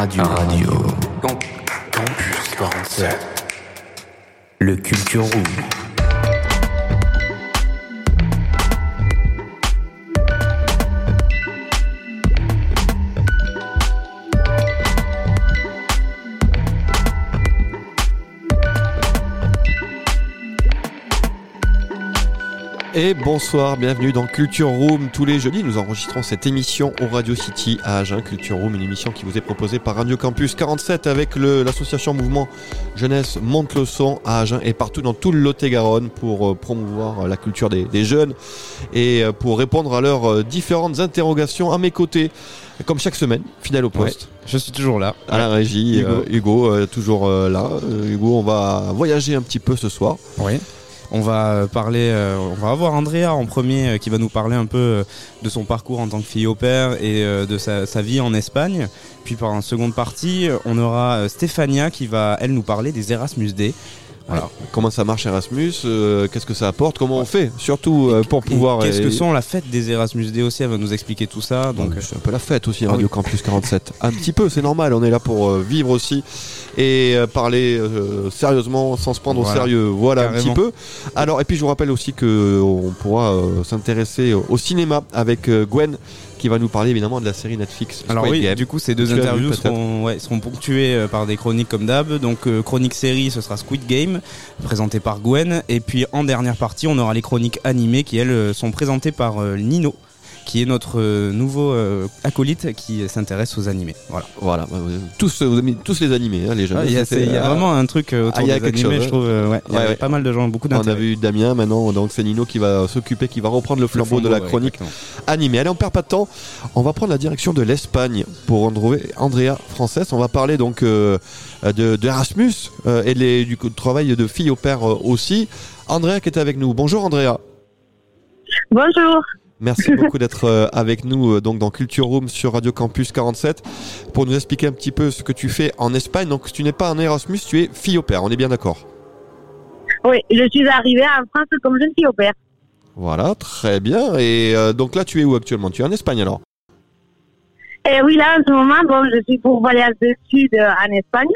Radio. Radio. Campus 47. Le Culture Room. Et bonsoir, bienvenue dans Culture Room. Tous les jeudis, nous enregistrons cette émission au Radio City à Agen. Culture Room, une émission qui vous est proposée par Radio Campus 47 avec l'association Mouvement Jeunesse Monte le Son à Agen et partout dans tout le Lot-et-Garonne pour euh, promouvoir la culture des, des, jeunes et euh, pour répondre à leurs euh, différentes interrogations à mes côtés. Comme chaque semaine, fidèle au poste. Ouais, je suis toujours là. À la régie, Hugo, Hugo toujours là. Hugo, on va voyager un petit peu ce soir. Oui. On va parler, euh, on va avoir Andrea en premier euh, qui va nous parler un peu euh, de son parcours en tant que fille au père et de sa, sa, vie en Espagne. Puis par une seconde partie, on aura Stéphania qui va, elle, nous parler des Erasmus Day. Voilà. Comment ça marche Erasmus euh, Qu'est-ce que ça apporte Comment on fait Surtout euh, pour pouvoir. Qu'est-ce que sont la fête des Erasmus aussi Elle va nous expliquer tout ça. Donc c'est un peu la fête aussi Radio Campus 47. un petit peu, c'est normal. On est là pour euh, vivre aussi et parler sérieusement, sans se prendre Voilà. au sérieux. Voilà Carrément. un petit peu. Alors et puis je vous rappelle aussi que on pourra s'intéresser au cinéma avec Gwen qui va nous parler évidemment de la série Netflix. Alors Squid oui, Game. du coup ces deux Tu interviews seront, ouais, seront ponctuées euh, par des chroniques comme d'hab. Donc euh, chronique série, ce sera Squid Game, présenté par Gwen. Et puis en dernière partie, on aura les chroniques animées qui elles euh, sont présentées par euh, Nino, qui est notre euh, nouveau euh, acolyte qui s'intéresse aux animés. Voilà. Voilà, bah, vous- tous, vous avez mis tous les animés, hein, les jeunes. Ah, Il y a, y ah, vraiment un truc euh, autour Ah, il y a des animés, chose, je trouve. euh, ouais, il y Ouais, pas mal de gens, beaucoup On a d'intérêt. vu Damien maintenant, donc c'est Nino qui va s'occuper, qui va reprendre le flambeau de la ouais, chronique exactement. animée. Allez, on perd pas de temps. On va prendre la direction de l'Espagne pour retrouver Andrea Frances. On va parler donc euh, de, de Erasmus euh, et les- du travail de filles au père euh, aussi. Andrea qui est avec nous. Bonjour Andrea. Bonjour. Merci beaucoup d'être euh, avec nous euh, donc dans Culture Room sur Radio Campus 47 pour nous expliquer un petit peu ce que tu fais en Espagne. Donc tu n'es pas un Erasmus, tu es fille au père. On est bien d'accord. Oui, je suis arrivée en France comme jeune fille au père. Voilà, très bien. Et euh, donc là, tu es où actuellement? Tu es en Espagne alors? Et oui, là, en ce moment, bon, je suis pour voyage de sud euh, en Espagne.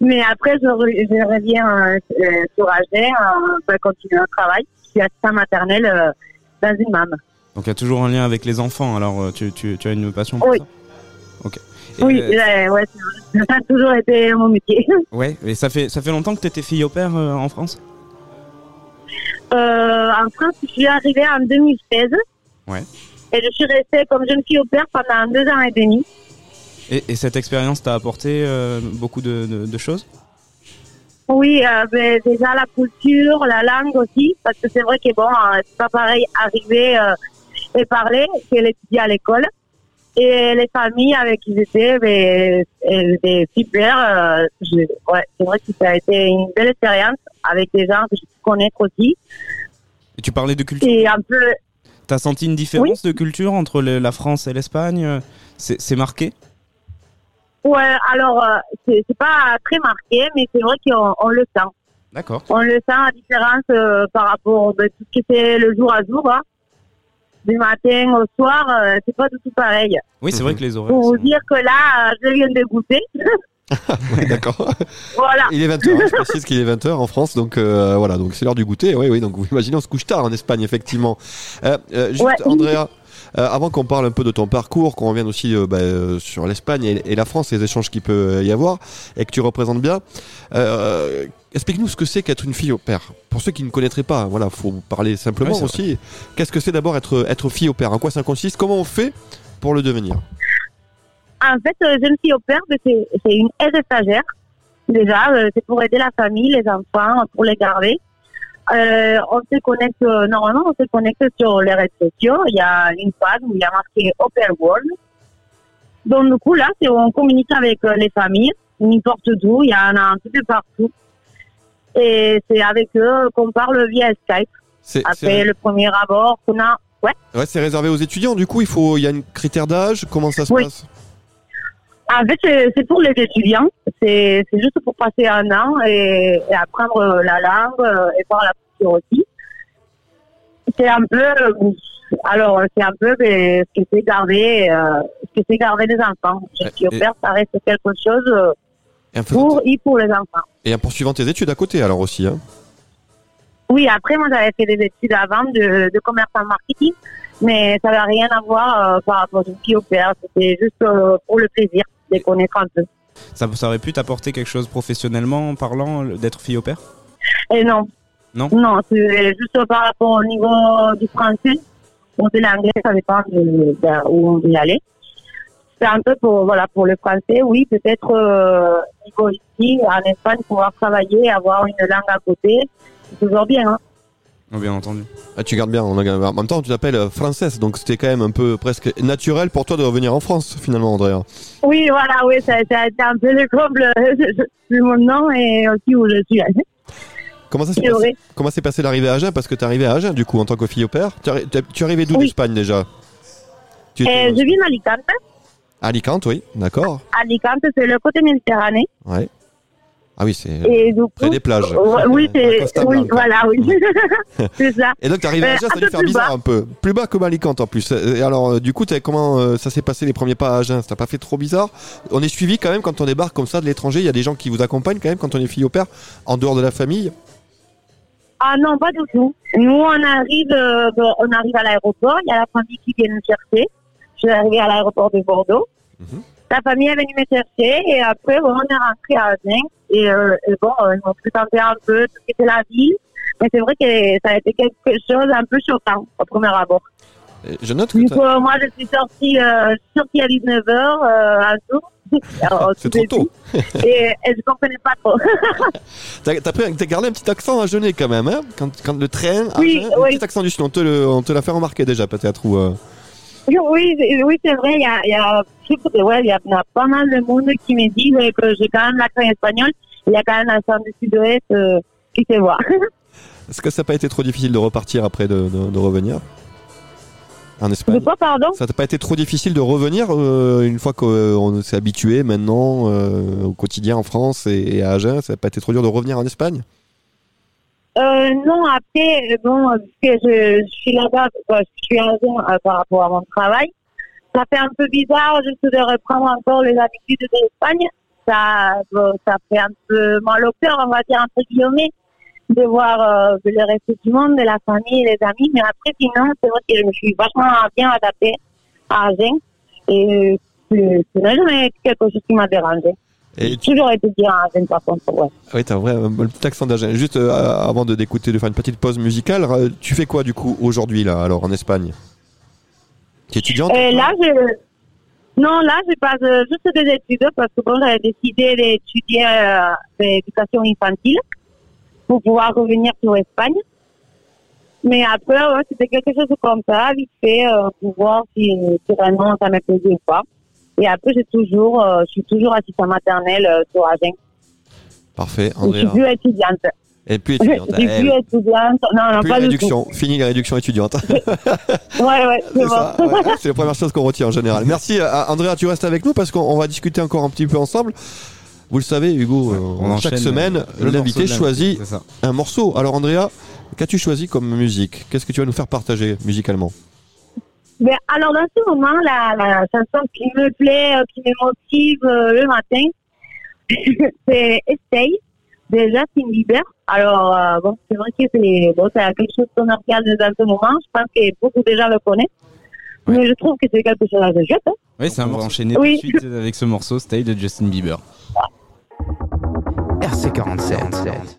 Mais après, je, re- je reviens euh, sur Agen pour continuer le travail. Je suis assistant maternelle dans une MAM. Donc il y a toujours un lien avec les enfants. Alors euh, tu, tu, tu as une passion pour Oui. ça? Ok. Et, Oui, euh, ouais, ça a toujours été mon métier. ouais. Et ça fait ça fait longtemps que tu étais fille au père euh, en France? Euh, en France, je suis arrivée en 2016. Ouais. Et je suis restée comme jeune fille au père pendant deux ans et demi. Et, et cette expérience t'a apporté euh, beaucoup de, de- de choses? Oui, euh, ben, déjà la culture, la langue aussi, parce que c'est vrai que bon, euh, c'est pas pareil arriver euh, et parler que l'étudier à l'école. Et les familles avec qui j'étais, ben, étaient super. euh, je- ouais, c'est vrai que ça a été une belle expérience avec des gens que je connaître aussi. Et tu parlais de culture. Et un peu, T'as senti une différence de culture entre le- la France et l'Espagne? C'est marqué? Ouais, alors euh, c'est pas très marqué, mais c'est vrai qu'on on le sent. D'accord. On le sent la différence euh, par rapport à tout ce qui fait le jour à jour. hein. Du matin au soir, euh, c'est pas du tout pareil. Oui, c'est Mhm. vrai que les horaires. Pour vous sont- dire que là, euh, je viens de goûter. D'accord. voilà. Il est 20h, je précise qu'il est 20h en France, donc euh, voilà, donc c'est l'heure du goûter. Oui, oui, donc vous imaginez, on se couche tard en Espagne, effectivement. Euh, euh, juste, Ouais. Andrea, euh, avant qu'on parle un peu de ton parcours, qu'on revienne aussi euh, bah, euh, sur l'Espagne et, et la France, les échanges qu'il peut y avoir, et que tu représentes bien, euh, explique-nous ce que c'est qu'être une fille au père. Pour ceux qui ne connaîtraient pas, voilà, faut parler simplement Ouais, aussi. Qu'est-ce que c'est d'abord être, être fille au père? En quoi ça consiste? Comment on fait pour le devenir? En fait, euh, jeune fille au père, ben, c'est c'est une aide stagiaire. Déjà, euh, c'est pour aider la famille, les enfants, pour les garder. Euh, on se connecte, euh, normalement, on se connecte sur les réseaux sociaux. Il y a une page où il y a marqué Open World. Donc, du coup, là, c'est on communique avec euh, les familles, n'importe d'où. Il y en a un petit peu partout. Et c'est avec eux qu'on parle via Skype. C'est Après c'est- le premier abord qu'on a. Ouais. ouais, c'est réservé aux étudiants, du coup, il faut, il y a un critère d'âge Comment ça se Oui. passe? En fait, c'est pour les étudiants. C'est juste pour passer un an et, et apprendre la langue euh, et voir la culture aussi. C'est un peu, euh, Alors, c'est un peu ce que c'est garder, euh, ce que c'est garder les enfants. Je suis au père, ça reste quelque chose pour et pour les enfants. et en poursuivant tes études à côté alors aussi. Hein. Oui, après, moi, j'avais fait des études avant de, de commerce en marketing, mais ça n'avait rien à voir euh, par rapport au père. C'était juste euh, pour le plaisir les connaître un peu. Ça, ça aurait pu t'apporter quelque chose professionnellement parlant le- d'être fille au père? Et non. Non? Non, c'est juste par rapport au niveau du français. On sait l'anglais, ça dépend de, de où on veut y aller. C'est un peu pour, voilà, pour le français, oui, peut-être euh, niveau ici, en Espagne, pouvoir travailler, avoir une langue à côté, c'est toujours bien. Hein. Oh, Bien entendu. Ah, tu gardes bien. on a- En même temps, tu t'appelles euh, française, donc c'était quand même un peu presque naturel pour toi de revenir en France finalement, Andrea. Oui, voilà, oui, ça, ça a été un peu le comble de mon nom et aussi où je suis. Comment ça s'est passé. Comment l'arrivée à Agen? Parce que tu es arrivé à Agen du coup en tant que fille au père. Tu arri- tu tu es arrivé d'où Oui. d'Espagne déjà? Tu étais Et je vis en Alicante. Alicante, oui, d'accord. Alicante, c'est le côté méditerranéen. Ouais. Ah oui, c'est près des plages. Ouais, oui, Costa oui, voilà, oui. c'est ça. Et donc t'es arrivé à Euh, Agen, ça a dû peu faire bizarre bas. un peu. Plus bas que Alicante en plus. Et alors euh, du coup, t'as- comment euh, ça s'est passé les premiers pas à Agen? Ça t'a pas fait trop bizarre? On est suivi quand même quand on débarque comme ça de l'étranger. Il y a des gens qui vous accompagnent quand même quand on est fille au père en dehors de la famille? Ah non, pas du tout. Nous, on arrive, euh, on arrive à l'aéroport. Il y a la famille qui vient nous chercher. Je suis arrivée à l'aéroport de Bordeaux. Mhm. La famille est venue me chercher et après, bon, on est rentré à Agen. Et, euh, et bon, euh, ils m'ont présenté un peu tout ce qu'était la ville. Mais c'est vrai que ça a été quelque chose un peu choquant au premier abord. Et je note que Du coup, euh, moi, je suis sortie, euh, sortie à 19h euh, un jour. C'est trop tôt. Et, et je comprenais pas trop. T'as t'as pris- t'as gardé un petit accent à Genève quand même, hein quand, quand le train, Oui, Agen, un petit accent du sud. On te, le- on te l'a fait remarquer déjà peut-être ou. euh, Oui, oui, c'est- vrai. Il y a, il y a, ouais, il y a, il y a pas mal de monde qui me dit que j'ai quand même l'accent espagnol. Il y a quand même l'accent du sud-ouest euh, qui se voit. Est-ce que ça n'a pas été trop difficile de repartir après de, de- de revenir? En De Espagne quoi, pardon? Ça t'a pas été trop difficile de revenir euh, une fois qu'on s'est habitué maintenant euh, au quotidien en France et, et à Agen Ça n'a pas été trop dur de revenir en Espagne? Euh, Non, après, bon, parce que je, je suis là-bas, je suis à Agen, par rapport à mon travail. Ça fait un peu bizarre juste de reprendre encore les habitudes de l'Espagne. Ça, bon, ça fait un peu mal au cœur, on va dire, entre guillemets, de voir euh, le reste du monde, de la famille, les amis. Mais après, sinon, c'est vrai que je me suis vachement bien adaptée à Agen. Et euh, ce n'est jamais quelque chose qui m'a dérangé. Et J'ai toujours été bien à Agen, par contre, ouais. Oui, t'as vrai, un un petit accent d'Agen. Juste euh, avant de d'écouter, de faire une petite pause musicale, euh, tu fais quoi du coup aujourd'hui là, alors en Espagne? Tu es étudiante Et là, je... Non, là, je passe euh, juste des études parce que bon, j'avais décidé d'étudier euh, l'éducation infantile pour pouvoir revenir sur Espagne. Mais après, ouais, c'était quelque chose comme ça, vite fait, euh, pour voir si, si vraiment ça plaisait ou pas. Et après, j'ai toujours, euh, je suis toujours assistante maternelle euh, sur Agen. Parfait, Je suis Andrea. plus étudiante. Et puis Je étudiante. eh, plus étudiante. Non, non, plus pas la du tout. réduction. Fini la réduction étudiante. Ouais, ouais, c'est bon. ouais, c'est la première chose qu'on retient en général. Merci euh, Andrea, tu restes avec nous parce qu'on on va discuter encore un petit peu ensemble. Vous le savez, Hugo, euh, chaque semaine, l'invité choisit un morceau. Alors Andrea, qu'as-tu choisi comme musique? Qu'est-ce que tu vas nous faire partager musicalement? Mais alors, dans ce moment, la, la chanson qui me plaît, euh, qui me motive euh, le matin, c'est Stay de Justin Bieber. Alors, euh, bon, c'est vrai que c'est bon, c'est quelque chose qu'on regarde dans ce moment. Je pense que beaucoup de gens le connaissent. Ouais. Mais je trouve que c'est quelque chose de chouette. hein. Oui, c'est un On va enchaîner Oui. tout de suite avec ce morceau Stay de Justin Bieber. RC47.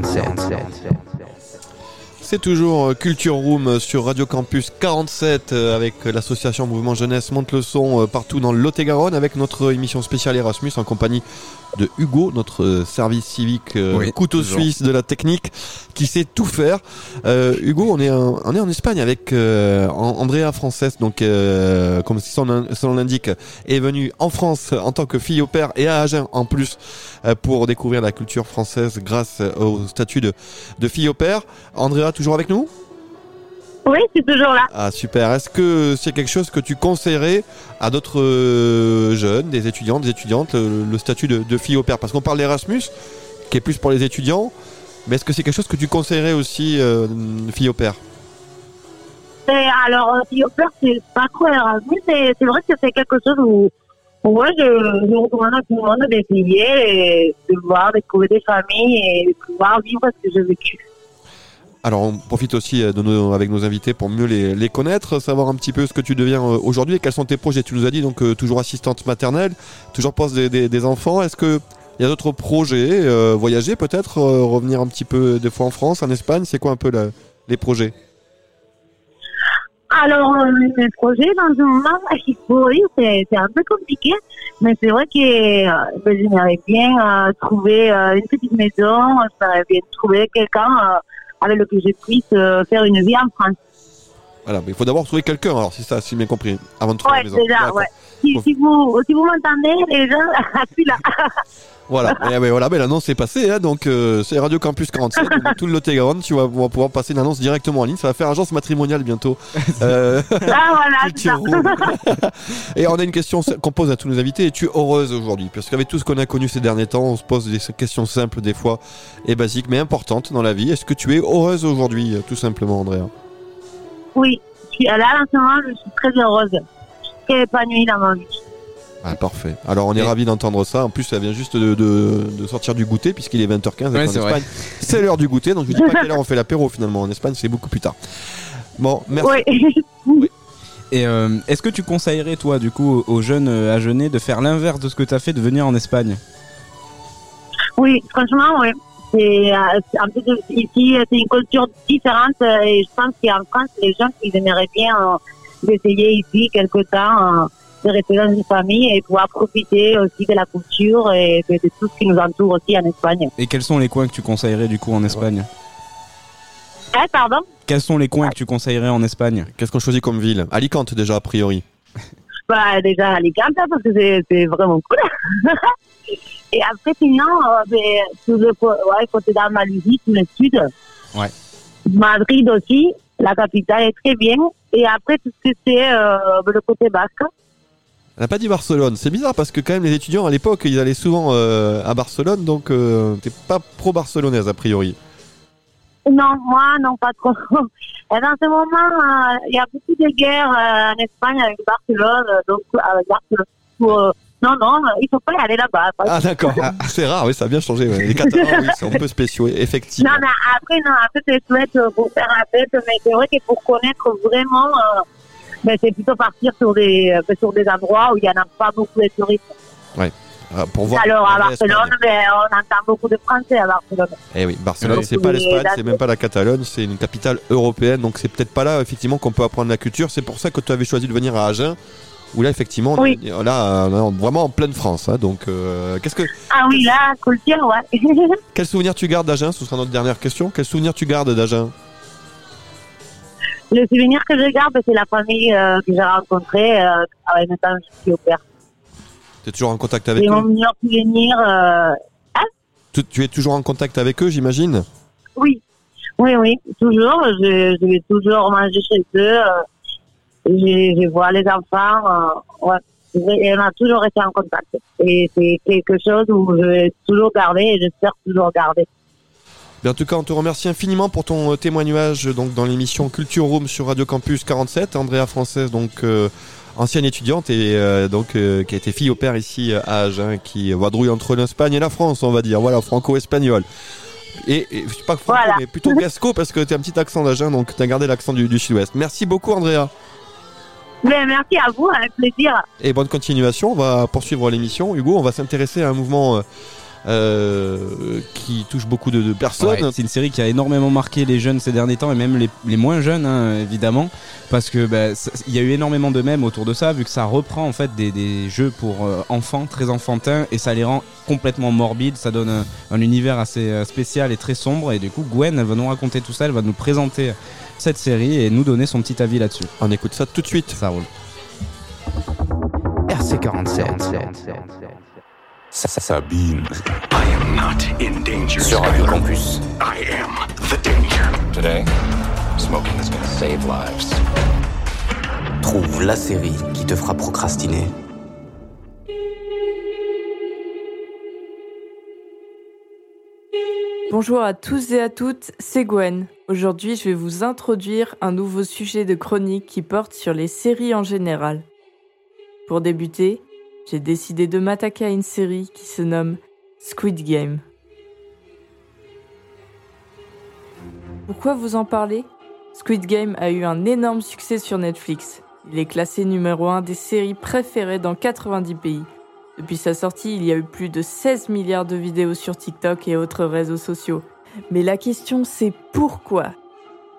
RC47. C'est toujours euh, Culture Room sur Radio Campus 47 euh, avec l'association Mouvement Jeunesse Monte le son euh, partout dans le Lot-et-Garonne avec notre émission spéciale Erasmus en compagnie de Hugo, notre euh, service civique euh, Oui, couteau toujours. suisse de la technique qui sait tout faire. Euh, Hugo, on est, en- on est en Espagne avec euh, An- Andrea Frances, donc euh, comme son, son nom l'indique, est venue en France en tant que fille au père et à Agen en plus euh, pour découvrir la culture française grâce au statut de, de fille au père. Andrea, toujours avec nous? Oui, c'est toujours là. Ah super. Est-ce que c'est quelque chose que tu conseillerais à d'autres euh, jeunes, des étudiants, des étudiantes, le, le statut de, de fille au père? Parce qu'on parle d'Erasmus, qui est plus pour les étudiants, mais est-ce que c'est quelque chose que tu conseillerais aussi euh, fille au père? Et alors, euh, si au peur, c'est pas trop Erasmus, c'est c'est vrai que c'est quelque chose où moi, je, je recommande à tout le monde d'essayer et de voir, découvrir des familles et de pouvoir vivre ce que j'ai vécu. Alors on profite aussi euh, de avec nos invités pour mieux les, connaître, savoir un petit peu ce que tu deviens euh, aujourd'hui et quels sont tes projets. Tu nous as dit donc euh, toujours assistante maternelle, toujours poste des, enfants. Est-ce que il y a d'autres projets, voyager peut-être, revenir un petit peu des fois en France, en Espagne, c'est quoi un peu les projets? Alors, euh, mes projets, dans ce moment, dire, c'est c'est un peu compliqué, mais c'est vrai que euh, ben, j'aimerais bien euh, trouver euh, une petite maison, j'aimerais bien trouver quelqu'un avec lequel je puisse faire une vie en France. Voilà, mais il faut d'abord trouver quelqu'un, alors c'est ça, si bien compris, avant de trouver Ouais, la maison. déjà, ouais. Si, si vous, si vous m'entendez, les gens, je suis là. Voilà, et, ben, voilà, ben, l'annonce est passée, hein, donc euh, c'est Radio Campus 47, donc, tout le Lot-et-Garonne, tu vas, pouvoir passer une annonce directement en ligne, ça va faire agence matrimoniale bientôt. Euh, Ah, voilà, et on a une question qu'on pose à tous nos invités, es-tu heureuse aujourd'hui? Parce qu'avec tout ce qu'on a connu ces derniers temps, on se pose des questions simples des fois et basiques, mais importantes dans la vie. Est-ce que tu es heureuse aujourd'hui, euh, tout simplement, Andrea? Oui, je suis là, en ce moment, je suis très heureuse. Je suis très épanouie dans ma vie. Ah, parfait. Alors on est Et- ravis d'entendre ça. En plus, elle vient juste de, de- de sortir du goûter puisqu'il est 20h15 Ouais, et qu'en c'est vrai. Espagne, c'est l'heure du goûter. Donc je dis pas quelle heure on fait l'apéro finalement. En Espagne, c'est beaucoup plus tard. Bon, merci. Oui. Et euh, est-ce que tu conseillerais, toi, du coup, aux jeunes euh, Agenais de faire l'inverse de ce que tu as fait, de venir en Espagne? Oui, franchement, oui. C'est, euh, c'est un peu de- ici, c'est une culture différente et je pense qu'en France, les gens, ils aimeraient bien euh, d'essayer ici quelque temps, euh, de rester dans une famille et pouvoir profiter aussi de la culture et de, de tout ce qui nous entoure aussi en Espagne. Et quels sont les coins que tu conseillerais, du coup, en Espagne? Eh, pardon? Quels sont les coins que tu conseillerais en Espagne? Qu'est-ce qu'on choisit comme ville? Alicante déjà a priori. bah, Déjà Alicante, parce que c'est, vraiment cool. et après, sinon, euh, ben, tout le ouais, côté d'Andalousie, tout le sud. Ouais. Madrid aussi, la capitale est très bien. Et après, tout ce que c'est euh, le côté basque. Elle n'a pas dit Barcelone. C'est bizarre parce que quand même les étudiants à l'époque, ils allaient souvent euh, à Barcelone, donc euh, t'es pas pro-barcelonaise a priori. Non, moi, non, pas trop. Et dans ce moment, euh, il y a beaucoup de guerres euh, en Espagne avec Barcelone, donc avec Barcelone. Non, non, il faut pas y aller là-bas. Ah d'accord, c'est rare, oui, ça a bien changé. ouais. Les Catalans, oui, c'est un peu spéciaux, effectivement. Non, mais après, non, après, chouette euh, pour faire la fête, mais c'est vrai que pour connaître vraiment, euh, ben, c'est plutôt partir sur des, euh, sur des endroits où il n'y en a pas beaucoup de touristes. Ah, pour voir Alors, à Barcelone, Espagne. ben, on entend beaucoup de Français à Barcelone. Eh oui, Barcelone, Oui. c'est pas l'Espagne, c'est même pas la Catalogne, c'est une capitale européenne, donc c'est peut-être pas là effectivement qu'on peut apprendre la culture. C'est pour ça que tu avais choisi de venir à Agen, où là effectivement, on Oui. là, on est vraiment en pleine France. hein. donc, euh, qu'est-ce que, Ah oui, là, culture, ouais. quel souvenir tu gardes d'Agen? Ce sera notre dernière question. Quel souvenir tu gardes d'Agen? Le souvenir que je garde, c'est la famille euh, que j'ai rencontrée euh, avec je suis au père. Tu es toujours en contact avec C'est mon eux meilleur souvenir. euh, tu, tu es toujours en contact avec eux, j'imagine? Oui, oui, oui, toujours. Je, je vais toujours manger chez eux. euh, je, je vois les enfants. euh, ouais. Et on a toujours été en contact. Et c'est quelque chose où je vais toujours garder et j'espère toujours garder. Mais en tout cas, on te remercie infiniment pour ton euh, témoignage donc dans l'émission Culture Room sur Radio Campus 47. Andrea Française, donc euh, ancienne étudiante et euh, donc euh, qui a été fille au père ici à Agen, qui vadrouille entre l'Espagne et la France, on va dire. Voilà, franco-espagnol. Et, et pas franco, Voilà. mais plutôt gasco parce que tu as un petit accent d'Agen, donc tu as gardé l'accent du, du sud-ouest. Merci beaucoup, Andrea. Mais merci à vous, avec plaisir. Et bonne continuation. On va poursuivre l'émission. Hugo, on va s'intéresser à un mouvement euh, euh, qui touche beaucoup de, de personnes. Ouais, c'est une série qui a énormément marqué les jeunes ces derniers temps et même les, les moins jeunes hein, évidemment parce que bah, il y a eu énormément de mèmes autour de ça vu que ça reprend en fait des, des jeux pour euh, enfants très enfantins et ça les rend complètement morbides ça donne un, un univers assez euh, spécial et très sombre et du coup Gwen elle va nous raconter tout ça elle va nous présenter cette série et nous donner son petit avis là-dessus On écoute ça tout de suite. ça roule RC47. Ça, ça, Sabine. I am not in danger. Sur Radio Campus. I am the danger. Today, smoking is gonna save lives. Trouve la série qui te fera procrastiner. Bonjour à tous et à toutes, c'est Gwen. Aujourd'hui, je vais vous introduire un nouveau sujet de chronique qui porte sur les séries en général. Pour débuter, j'ai décidé de m'attaquer à une série qui se nomme Squid Game. Pourquoi vous en parler Squid Game a eu un énorme succès sur Netflix. Il est classé numéro 1 des séries préférées dans 90 pays. Depuis sa sortie, il y a eu plus de 16 milliards de vidéos sur TikTok et autres réseaux sociaux. Mais la question c'est pourquoi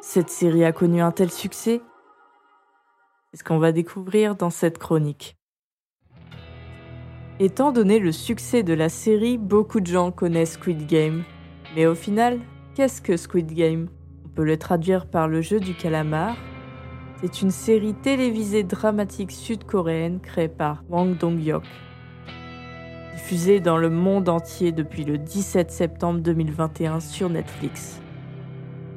cette série a connu un tel succès? C'est ce qu'on va découvrir dans cette chronique. Étant donné le succès de la série, beaucoup de gens connaissent Squid Game. Mais au final, qu'est-ce que Squid Game? On peut le traduire par le jeu du calamar? C'est une série télévisée dramatique sud-coréenne créée par Wang Dong-hyuk diffusée dans le monde entier depuis le 17 septembre 2021 sur Netflix.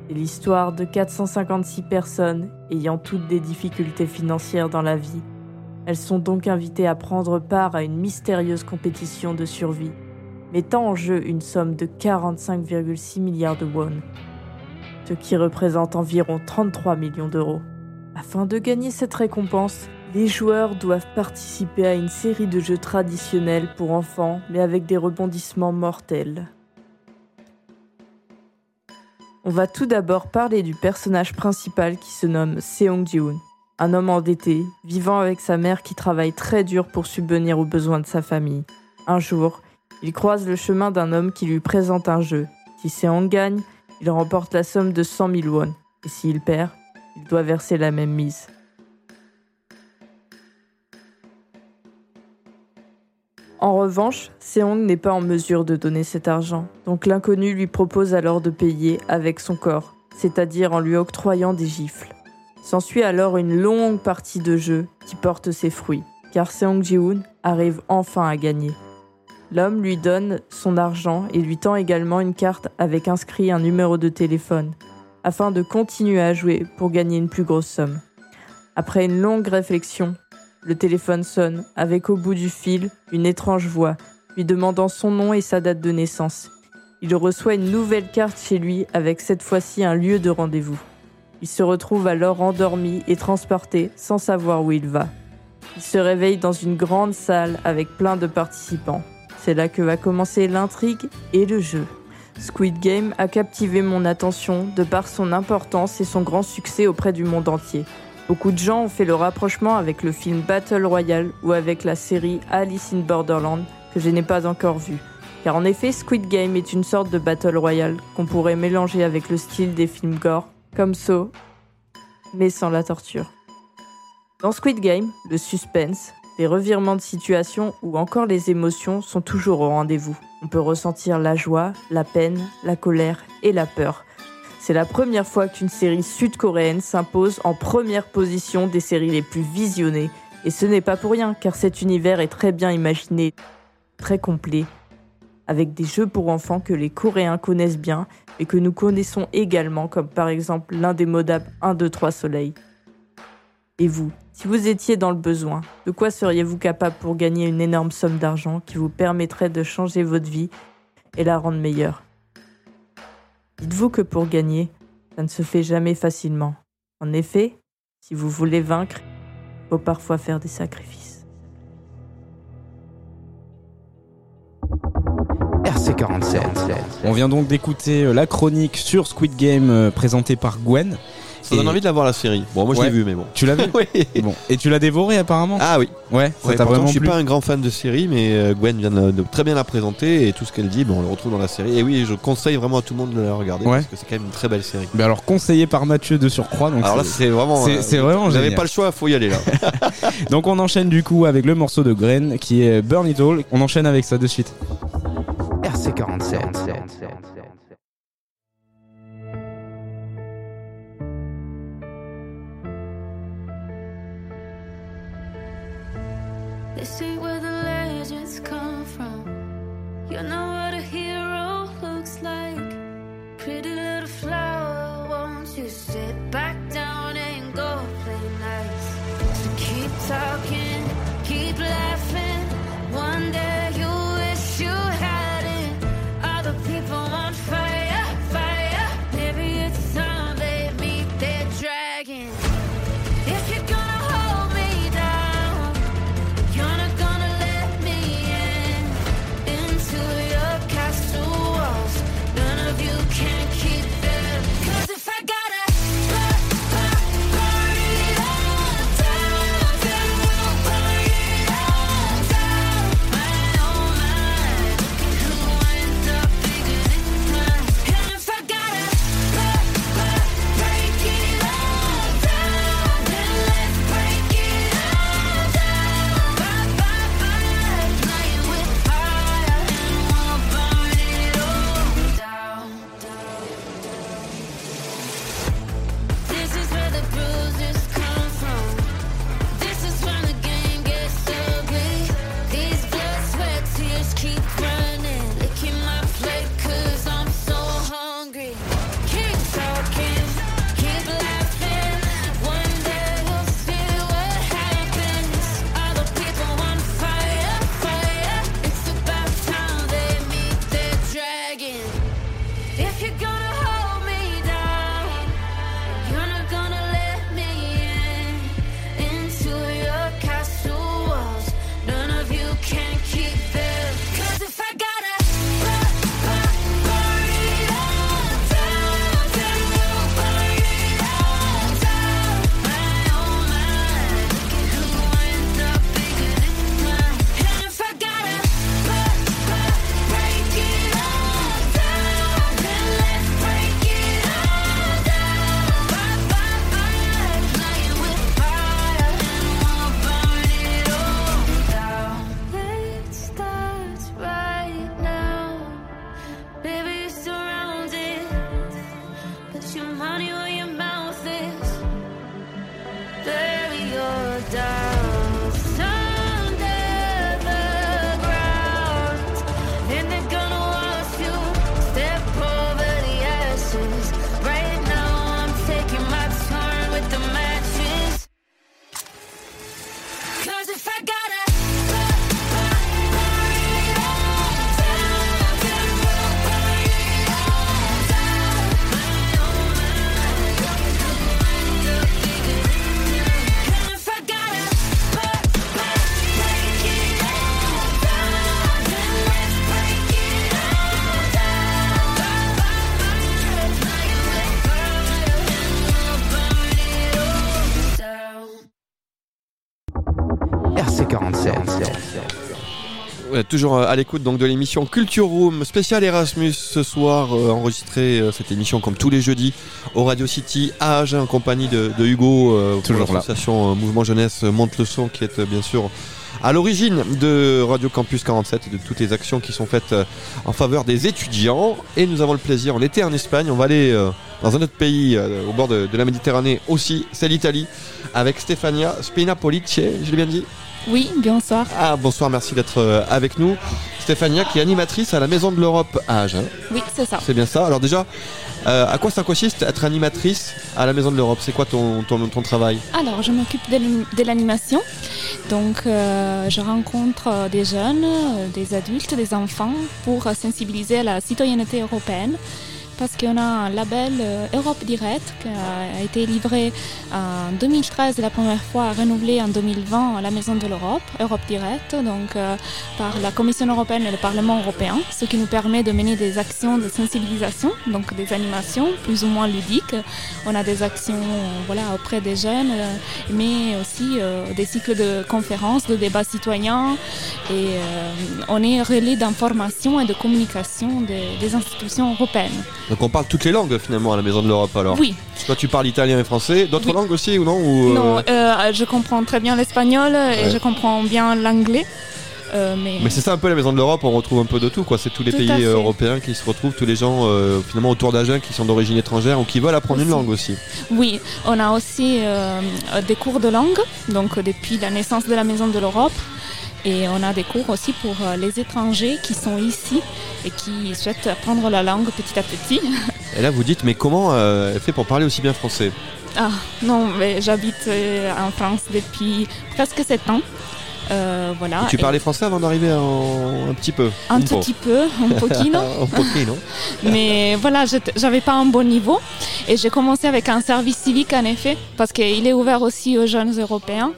C'est l'histoire de 456 personnes ayant toutes des difficultés financières dans la vie. Elles sont donc invitées à prendre part à une mystérieuse compétition de survie, mettant en jeu une somme de 45,6 milliards de won, ce qui représente environ 33 millions d'euros. Afin de gagner cette récompense, les joueurs doivent participer à une série de jeux traditionnels pour enfants, mais avec des rebondissements mortels. On va tout d'abord parler du personnage principal qui se nomme Seong Ji-hoon, un homme endetté, vivant avec sa mère qui travaille très dur pour subvenir aux besoins de sa famille. Un jour, il croise le chemin d'un homme qui lui présente un jeu. Si Seong gagne, il remporte la somme de 100 000 won, et s'il perd, il doit verser la même mise. En revanche, Seong n'est pas en mesure de donner cet argent, donc l'inconnu lui propose alors de payer avec son corps, c'est-à-dire en lui octroyant des gifles. S'ensuit alors une longue partie de jeu qui porte ses fruits, car Seong Ji-hoon arrive enfin à gagner. L'homme lui donne son argent et lui tend également une carte avec inscrit un numéro de téléphone, afin de continuer à jouer pour gagner une plus grosse somme. Après une longue réflexion, le téléphone sonne, avec au bout du fil une étrange voix, lui demandant son nom et sa date de naissance. Il reçoit une nouvelle carte chez lui avec cette fois-ci un lieu de rendez-vous. Il se retrouve alors endormi et transporté sans savoir où il va. Il se réveille dans une grande salle avec plein de participants. C'est là que va commencer l'intrigue et le jeu. Squid Game a captivé mon attention de par son importance et son grand succès auprès du monde entier. Beaucoup de gens ont fait le rapprochement avec le film Battle Royale ou avec la série Alice in Borderland que je n'ai pas encore vue. Car en effet, Squid Game est une sorte de Battle Royale qu'on pourrait mélanger avec le style des films gore, comme So, mais sans la torture. Dans Squid Game, le suspense, les revirements de situation ou encore les émotions sont toujours au rendez-vous. On peut ressentir la joie, la peine, la colère et la peur. C'est la première fois qu'une série sud-coréenne s'impose en première position des séries les plus visionnées. Et ce n'est pas pour rien, car cet univers est très bien imaginé, très complet, avec des jeux pour enfants que les Coréens connaissent bien et que nous connaissons également, comme par exemple l'indémodable 1, 2, 3 Soleil. Et vous, si vous étiez dans le besoin, de quoi seriez-vous capable pour gagner une énorme somme d'argent qui vous permettrait de changer votre vie et la rendre meilleure? Dites-vous que pour gagner, ça ne se fait jamais facilement. En effet, si vous voulez vaincre, il faut parfois faire des sacrifices. RC47. On vient donc d'écouter euh, la chronique sur Squid Game euh, présentée par Gwen. Ça donne envie de la voir la série. Bon, moi je Ouais. l'ai vu, mais bon. Tu l'as vu Oui. Bon. Et tu l'as dévoré apparemment Ah oui. Ouais, ça Ouais, t'a pourtant, vraiment je suis plu pas un grand fan de série, mais euh, Gwen vient de, de très bien la présenter et tout ce qu'elle dit, bon, on le retrouve dans la série. Et oui, je conseille vraiment à tout le monde de la regarder Ouais. parce que c'est quand même une très belle série. Mais alors conseillé par Mathieu de surcroît. Donc Alors là, c'est- vraiment. c'est- vraiment génial. pas le choix, faut y aller là. Donc on enchaîne du coup avec le morceau de Gren qui est Burn It All. On enchaîne avec ça de suite. RC47. This ain't Ouais, toujours euh, à l'écoute donc de l'émission Culture Room spécial Erasmus ce soir euh, enregistré euh, cette émission comme tous les jeudis au Radio City à Agen en compagnie de, de Hugo euh, Toujours l'association euh, Mouvement Jeunesse Monte le son qui est euh, bien sûr à l'origine de Radio Campus 47 et de toutes les actions qui sont faites euh, en faveur des étudiants. Et nous avons le plaisir on était en Espagne on va aller euh, dans un autre pays euh, au bord de, de la Méditerranée aussi c'est l'Italie avec Stefania Spinapolice je l'ai bien dit? Oui, bonsoir. ah, bonsoir, merci d'être euh, avec nous. Stéphania, qui est animatrice à la Maison de l'Europe à Agen. Oui, c'est ça. C'est bien ça. Alors déjà, euh, à quoi ça consiste être animatrice à la Maison de l'Europe? C'est quoi ton, ton, ton travail? Alors, je m'occupe de l'ani- de l'animation. Donc, euh, je rencontre des jeunes, des adultes, des enfants pour sensibiliser à la citoyenneté européenne. Parce qu'on a un label euh, Europe Direct qui a été livré en 2013 la première fois, renouvelé en 2020 à la Maison de l'Europe, Europe Direct, donc euh, par la Commission européenne et le Parlement européen, ce qui nous permet de mener des actions de sensibilisation, donc des animations plus ou moins ludiques. On a des actions voilà, auprès des jeunes, euh, mais aussi des cycles de conférences, de débats citoyens. Et on est relais d'information et de communication des institutions européennes. Donc on parle toutes les langues finalement à la Maison de l'Europe alors. Oui, Toi tu parles italien et français, d'autres Oui. langues aussi ou non ou, euh, non, euh, je comprends très bien l'espagnol et je comprends bien l'anglais. Euh, mais Mais c'est ça un peu la Maison de l'Europe, on retrouve un peu de tout quoi. C'est tous les Tout pays européens qui se retrouvent, tous les gens euh, finalement autour d'Agen qui sont d'origine étrangère ou qui veulent apprendre une langue aussi. Oui, on a aussi euh, des cours de langue, donc depuis la naissance de la Maison de l'Europe. Et on a des cours aussi pour euh, les étrangers qui sont ici et qui souhaitent apprendre la langue petit à petit. Et là vous dites mais comment euh, elle fait pour parler aussi bien français? Ah non, mais j'habite euh, en France depuis presque sept ans. Euh, voilà. Tu Et parlais français avant d'arriver en... un petit peu? Un Un tout petit peu, un poquino. Un poquino. Mais voilà, j'avais pas un bon niveau. Et j'ai commencé avec un service civique, en effet, parce qu'il est ouvert aussi aux jeunes européens.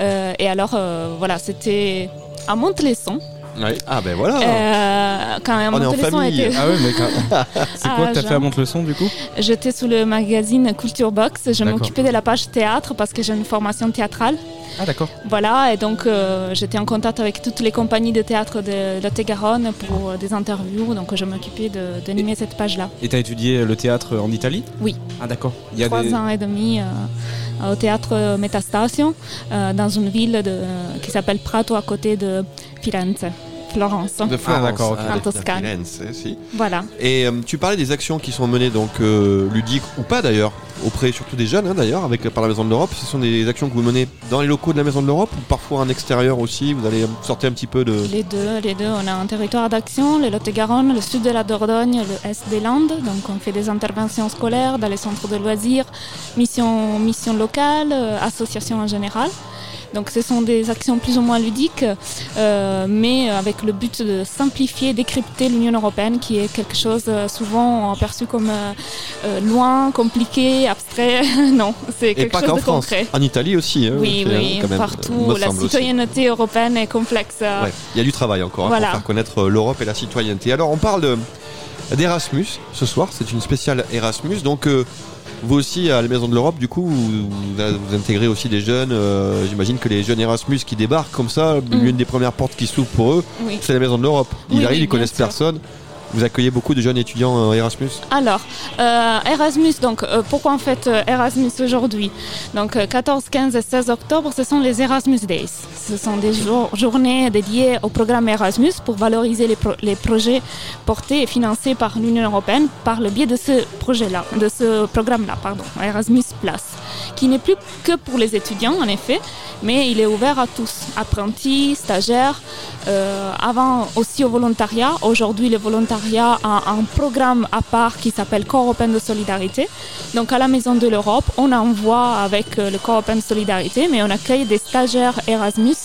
Euh, et alors, euh, voilà, c'était à Montelesson. Ouais. Ah ben voilà. Euh, quand On est en famille. était- Ah ouais, mais quand- c'est quoi Ah, que t'as genre. fait à Monte-le-Son du coup? J'étais sous le magazine Culture Box. Je m'occupais de la page théâtre parce que j'ai une formation théâtrale. Ah d'accord. Voilà, et donc euh, j'étais en contact avec toutes les compagnies de théâtre de Lot-et-Garonne pour euh, des interviews. Donc je m'occupais de- d'animer cette page-là. Et t'as étudié le théâtre en Italie? Oui. Ah d'accord. Il y a trois des... ans et demi euh, au théâtre Metastasio, dans une ville de, qui s'appelle Prato à côté de Firenze, Florence. De Florence, d'accord, ok. ah, En Toscane. Firenze, si. Voilà. Et euh, tu parlais des actions qui sont menées, donc euh, ludiques ou pas d'ailleurs, auprès surtout des jeunes hein, d'ailleurs, avec par la Maison de l'Europe. Ce sont des actions que vous menez dans les locaux de la Maison de l'Europe ou parfois en extérieur aussi? Vous allez euh, sortir un petit peu de. Les deux, les deux, on a un territoire d'action, le Lot-et-Garonne, le sud de la Dordogne, le est des Landes. Donc on fait des interventions scolaires dans les centres de loisirs, missions, missions locales, associations en général. Donc ce sont des actions plus ou moins ludiques, euh, mais avec le but de simplifier, décrypter l'Union européenne, qui est quelque chose euh, souvent aperçu comme euh, loin, compliqué, abstrait. non, c'est quelque pas chose qu'en de France, concret. en Italie aussi. hein, Oui, oui, quand même, partout. La aussi. citoyenneté européenne est complexe. Ouais, il y a du travail encore hein, Voilà. pour faire connaître l'Europe et la citoyenneté. Alors on parle de- d'Erasmus ce soir, c'est une spéciale Erasmus. Donc euh, vous aussi à la Maison de l'Europe, du coup, vous, vous intégrez aussi des jeunes. euh, J'imagine que les jeunes Erasmus qui débarquent comme ça, l'une des premières portes qui s'ouvrent pour eux, Oui. c'est la Maison de l'Europe. Ils Oui, arrivent, oui, ils connaissent sûr. personne. Vous accueillez beaucoup de jeunes étudiants euh, Erasmus Alors, euh, Erasmus, donc euh, pourquoi on fait Erasmus aujourd'hui Donc euh, 14, 15 et 16 octobre, ce sont les Erasmus Days. Ce sont des journées dédiées au programme Erasmus pour valoriser les, pro- les projets portés et financés par l'Union européenne par le biais de ce projet-là, de ce programme-là, pardon, Erasmus Plus, qui n'est plus que pour les étudiants en effet, mais il est ouvert à tous, apprentis, stagiaires, avant aussi au volontariat. Aujourd'hui, le volontariat a un programme à part qui s'appelle Corps européen de solidarité. Donc à la Maison de l'Europe, on envoie avec euh, le Corps européen de solidarité, mais on accueille des stagiaires Erasmus.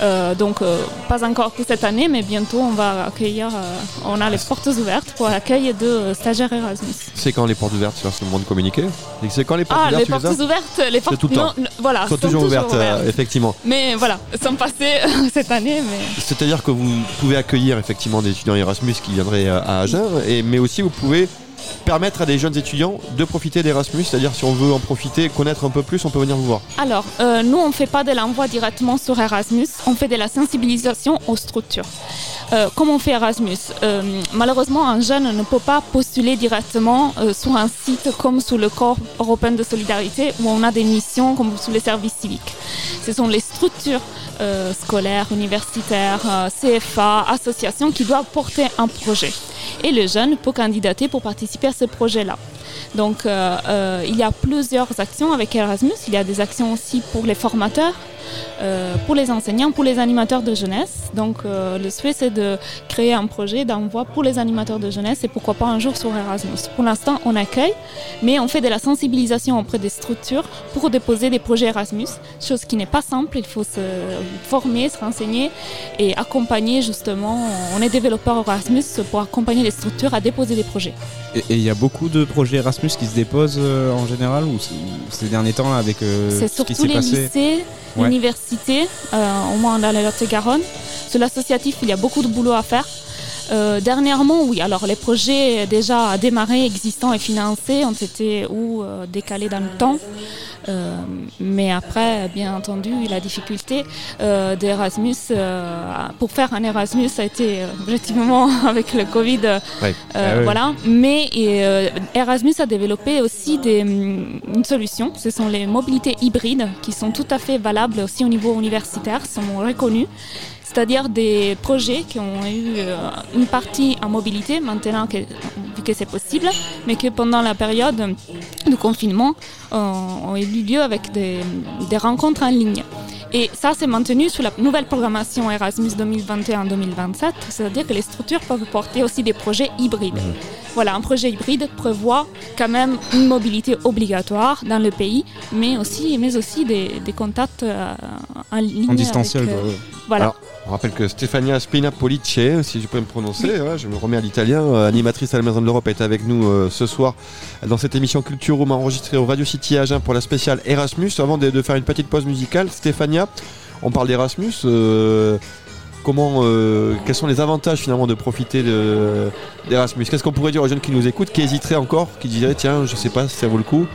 Euh, donc euh, pas encore pour cette année, mais bientôt on va accueillir, euh, on a les portes ouvertes pour l'accueil de stagiaires Erasmus. C'est quand les portes ouvertes C'est le monde communiqué Et C'est quand les portes Ah, ouvertes les portes ouvertes, les portes tout le temps. non, voilà, Elles sont toujours ouvertes, ouvertes. effectivement. Mais voilà, sont passées cette année, mais C'est-à-dire que vous pouvez accueillir effectivement des étudiants Erasmus qui viendraient à Agen, et, mais aussi vous pouvez permettre à des jeunes étudiants de profiter d'Erasmus C'est-à-dire, si on veut en profiter, connaître un peu plus, on peut venir vous voir. Alors, euh, nous, on ne fait pas de l'envoi directement sur Erasmus, on fait de la sensibilisation aux structures. Euh, comment on fait Erasmus Euh, Malheureusement, un jeune ne peut pas postuler directement euh, sur un site comme sous le Corps européen de solidarité où on a des missions comme sous les services civiques. Ce sont les structures scolaires, universitaires, CFA, associations qui doivent porter un projet. Et le jeune peut candidater pour participer à ce projet-là. Donc euh, euh, il y a plusieurs actions avec Erasmus. Il y a des actions aussi pour les formateurs, pour les enseignants, pour les animateurs de jeunesse. Donc euh, le souhait c'est de créer un projet d'envoi pour les animateurs de jeunesse et pourquoi pas un jour sur Erasmus. Pour l'instant on accueille, mais on fait de la sensibilisation auprès des structures pour déposer des projets Erasmus, chose qui n'est pas simple. Il faut se former, se renseigner et accompagner justement. On est développeur Erasmus pour accompagner les structures à déposer des projets. Et il y a beaucoup de projets Erasmus qui se déposent euh, en général ou ces derniers temps là avec euh, C'est ce surtout les passé lycées, Ouais. Euh, au moins dans le Lot-et-Garonne. Sur l'associatif, il y a beaucoup de boulot à faire. Euh, dernièrement, oui. Alors, les projets déjà démarrés, existants et financés ont été ou euh, décalés dans le temps. Euh, mais après, bien entendu, la difficulté euh, d'Erasmus, euh, pour faire un Erasmus, ça a été objectivement avec le Covid. Ouais. Ah oui. Voilà. Mais Erasmus a développé aussi des, hum, une solution. Ce sont les mobilités hybrides qui sont tout à fait valables aussi au niveau universitaire, sont reconnus. C'est-à-dire des projets qui ont eu une partie en mobilité, maintenant que, vu que c'est possible, mais que pendant la période du confinement ont eu lieu avec des, des rencontres en ligne. Et ça, c'est maintenu sous la nouvelle programmation Erasmus 2021-2027, c'est-à-dire que les structures peuvent porter aussi des projets hybrides. Voilà, un projet hybride prévoit quand même une mobilité obligatoire dans le pays, mais aussi, mais aussi des, des contacts euh, en ligne. en distanciel. avec, euh, voilà. Alors, on rappelle que Stefania Spina Police, si je peux me prononcer, ouais, je me remets à l'italien, euh, animatrice à la Maison de l'Europe, est avec nous euh, ce soir dans cette émission Culture Room enregistrée au Radio City Agen pour la spéciale Erasmus. Avant de, de faire une petite pause musicale, Stéphania, on parle d'Erasmus. euh, comment, quels sont les avantages finalement de profiter de- d'Erasmus? Qu'est-ce qu'on pourrait dire aux jeunes qui nous écoutent, qui hésiteraient encore, qui diraient tiens, je sais pas si ça vaut le coup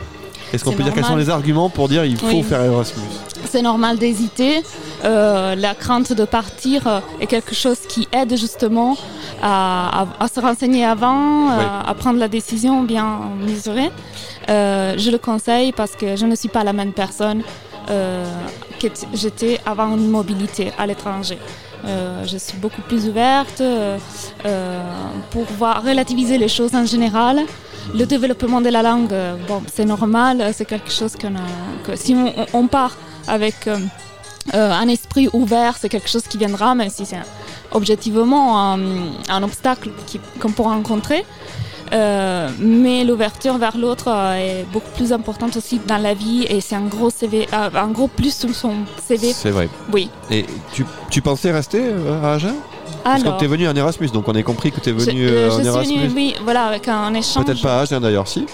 Est-ce qu'on peut dire quels sont les arguments pour dire il faut Oui. faire Erasmus C'est normal d'hésiter. Euh, la crainte de partir euh, est quelque chose qui aide justement à, à- à se renseigner avant, Oui. à, à prendre la décision bien mesurée. Euh, je le conseille parce que je ne suis pas la même personne euh, que j'étais avant une mobilité à l'étranger. Euh, je suis beaucoup plus ouverte euh, euh, pour voir relativiser les choses en général. Le développement de la langue, bon, c'est normal, c'est quelque chose que si on, part avec un esprit ouvert, c'est quelque chose qui viendra, même si c'est objectivement un, obstacle qu'on peut rencontrer. Euh, mais l'ouverture vers l'autre euh, est beaucoup plus importante aussi dans la vie et c'est un gros CV, euh, un gros plus sur son CV. C'est vrai. Oui. Et tu, tu pensais rester à Agen? Parce que tu es venu en Erasmus, donc on a compris que tu es je, venu euh, euh, je en suis Erasmus. venue, oui, voilà, avec un échange. Peut-être pas à Agen d'ailleurs, si.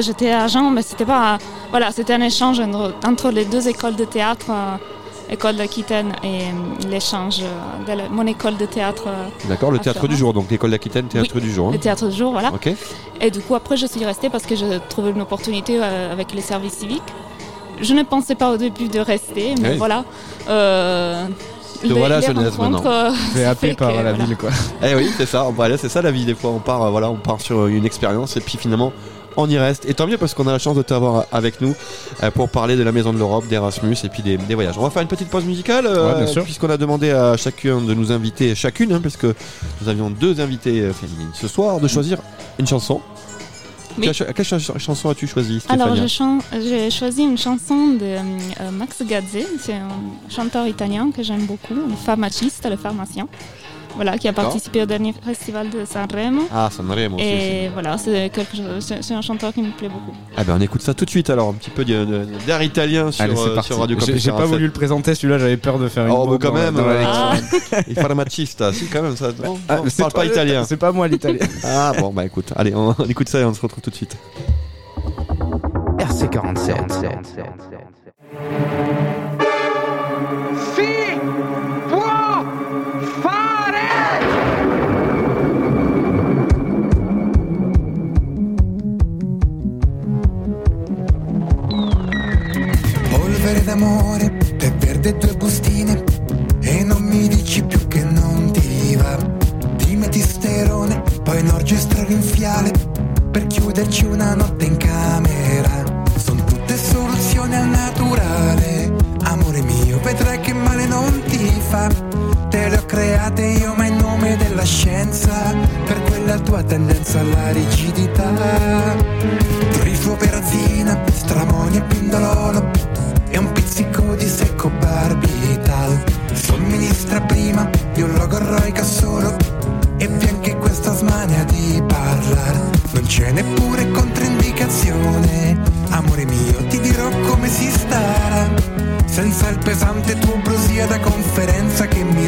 J'étais à Agen, mais c'était pas. Voilà, c'était un échange entre, les deux écoles de théâtre, école d'Aquitaine et euh, l'échange euh, de la- mon école de théâtre, euh, D'accord, le théâtre du jour, donc l'école d'Aquitaine, théâtre du jour. hein. le théâtre du jour, voilà. Ok. Et du coup, après, je suis restée parce que je trouvais une opportunité euh, avec les services civiques. Je ne pensais pas au début de rester, mais Oui. voilà. Euh, Te voilà, jeunesse, rencontres, maintenant. euh, Fait happer fait par que, la voilà. ville quoi. Eh oui, c'est ça. Voilà, c'est ça la vie. Des fois, on part, voilà, on part sur une expérience et puis finalement, on y reste. Et tant mieux parce qu'on a la chance de t'avoir avec nous euh, pour parler de la Maison de l'Europe, d'Erasmus et puis des, des voyages. On va faire une petite pause musicale euh, Ouais, puisqu'on a demandé à chacun de nous inviter, chacune, hein, parce que nous avions deux invités euh, féminines ce soir, de choisir une chanson. Oui. Quelle, ch- quelle ch- chanson as-tu choisi, Alors, chan- j'ai choisi une chanson de euh, Max Gazzè, c'est un chanteur italien que j'aime beaucoup, un pharmaciste, le pharmacien, voilà, qui a participé au dernier festival de Sanremo. Ah, Sanremo. aussi, Et voilà, c'est quelque chose- c'est c'est un chanteur qui me plaît beaucoup. Ah ben on écoute ça tout de suite alors, un petit peu d'air italien sur, Allez, c'est euh, parti. sur Radio J'ai Campus j'ai pas 47. voulu le présenter celui-là, j'avais peur de faire une Oh, mais bourde quand dans même, dans lecture. il pharmacista, si quand même ça. Non, Ah, mais on c'est parle pas italien. C'est pas moi l'italien. Ah bon bah écoute, allez on, on écoute ça et on se retrouve tout de suite. RC47. D'amore, tè verde e due bustine. E non mi dici più che non ti va Ti metti sterone, poi un orchestra rinfiale Per chiuderci una notte in camera. Sono tutte soluzioni al naturale. Amore mio, vedrai che male non ti fa. Te le ho create io ma in nome della scienza. Per quella tua tendenza alla rigidità. Trifo perazina, e pindololo. E un pizzico di secco barbital Somministra prima di un logorroica solo. E vi anche questa smania di parlare Non c'è neppure controindicazione. Amore mio, ti dirò come si sta Senza il pesante tuo brosia da conferenza che mi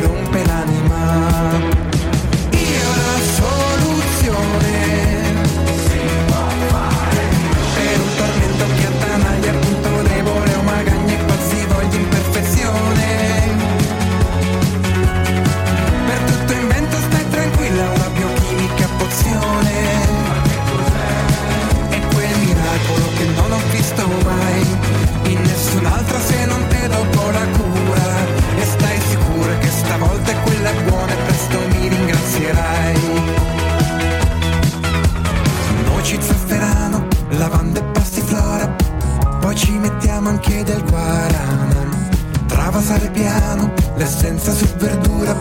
mettiamo anche del guarana Travasare piano, l'essenza su verdura.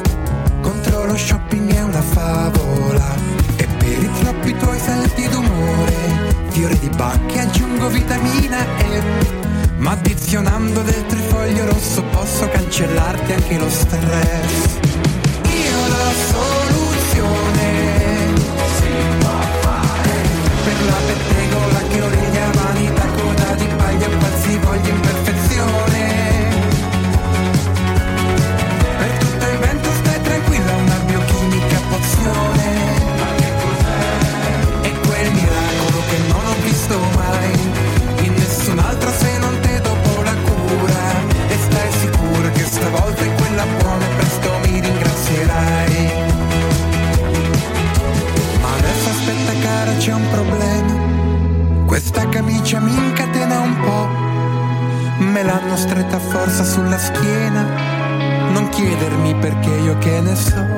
Contro lo shopping è una favola. E per i troppi tuoi salti d'umore Fiori di bacche aggiungo vitamina E. Ma addizionando del trifoglio rosso Posso cancellarti anche lo stress forza sulla schiena. Non chiedermi perché io che ne so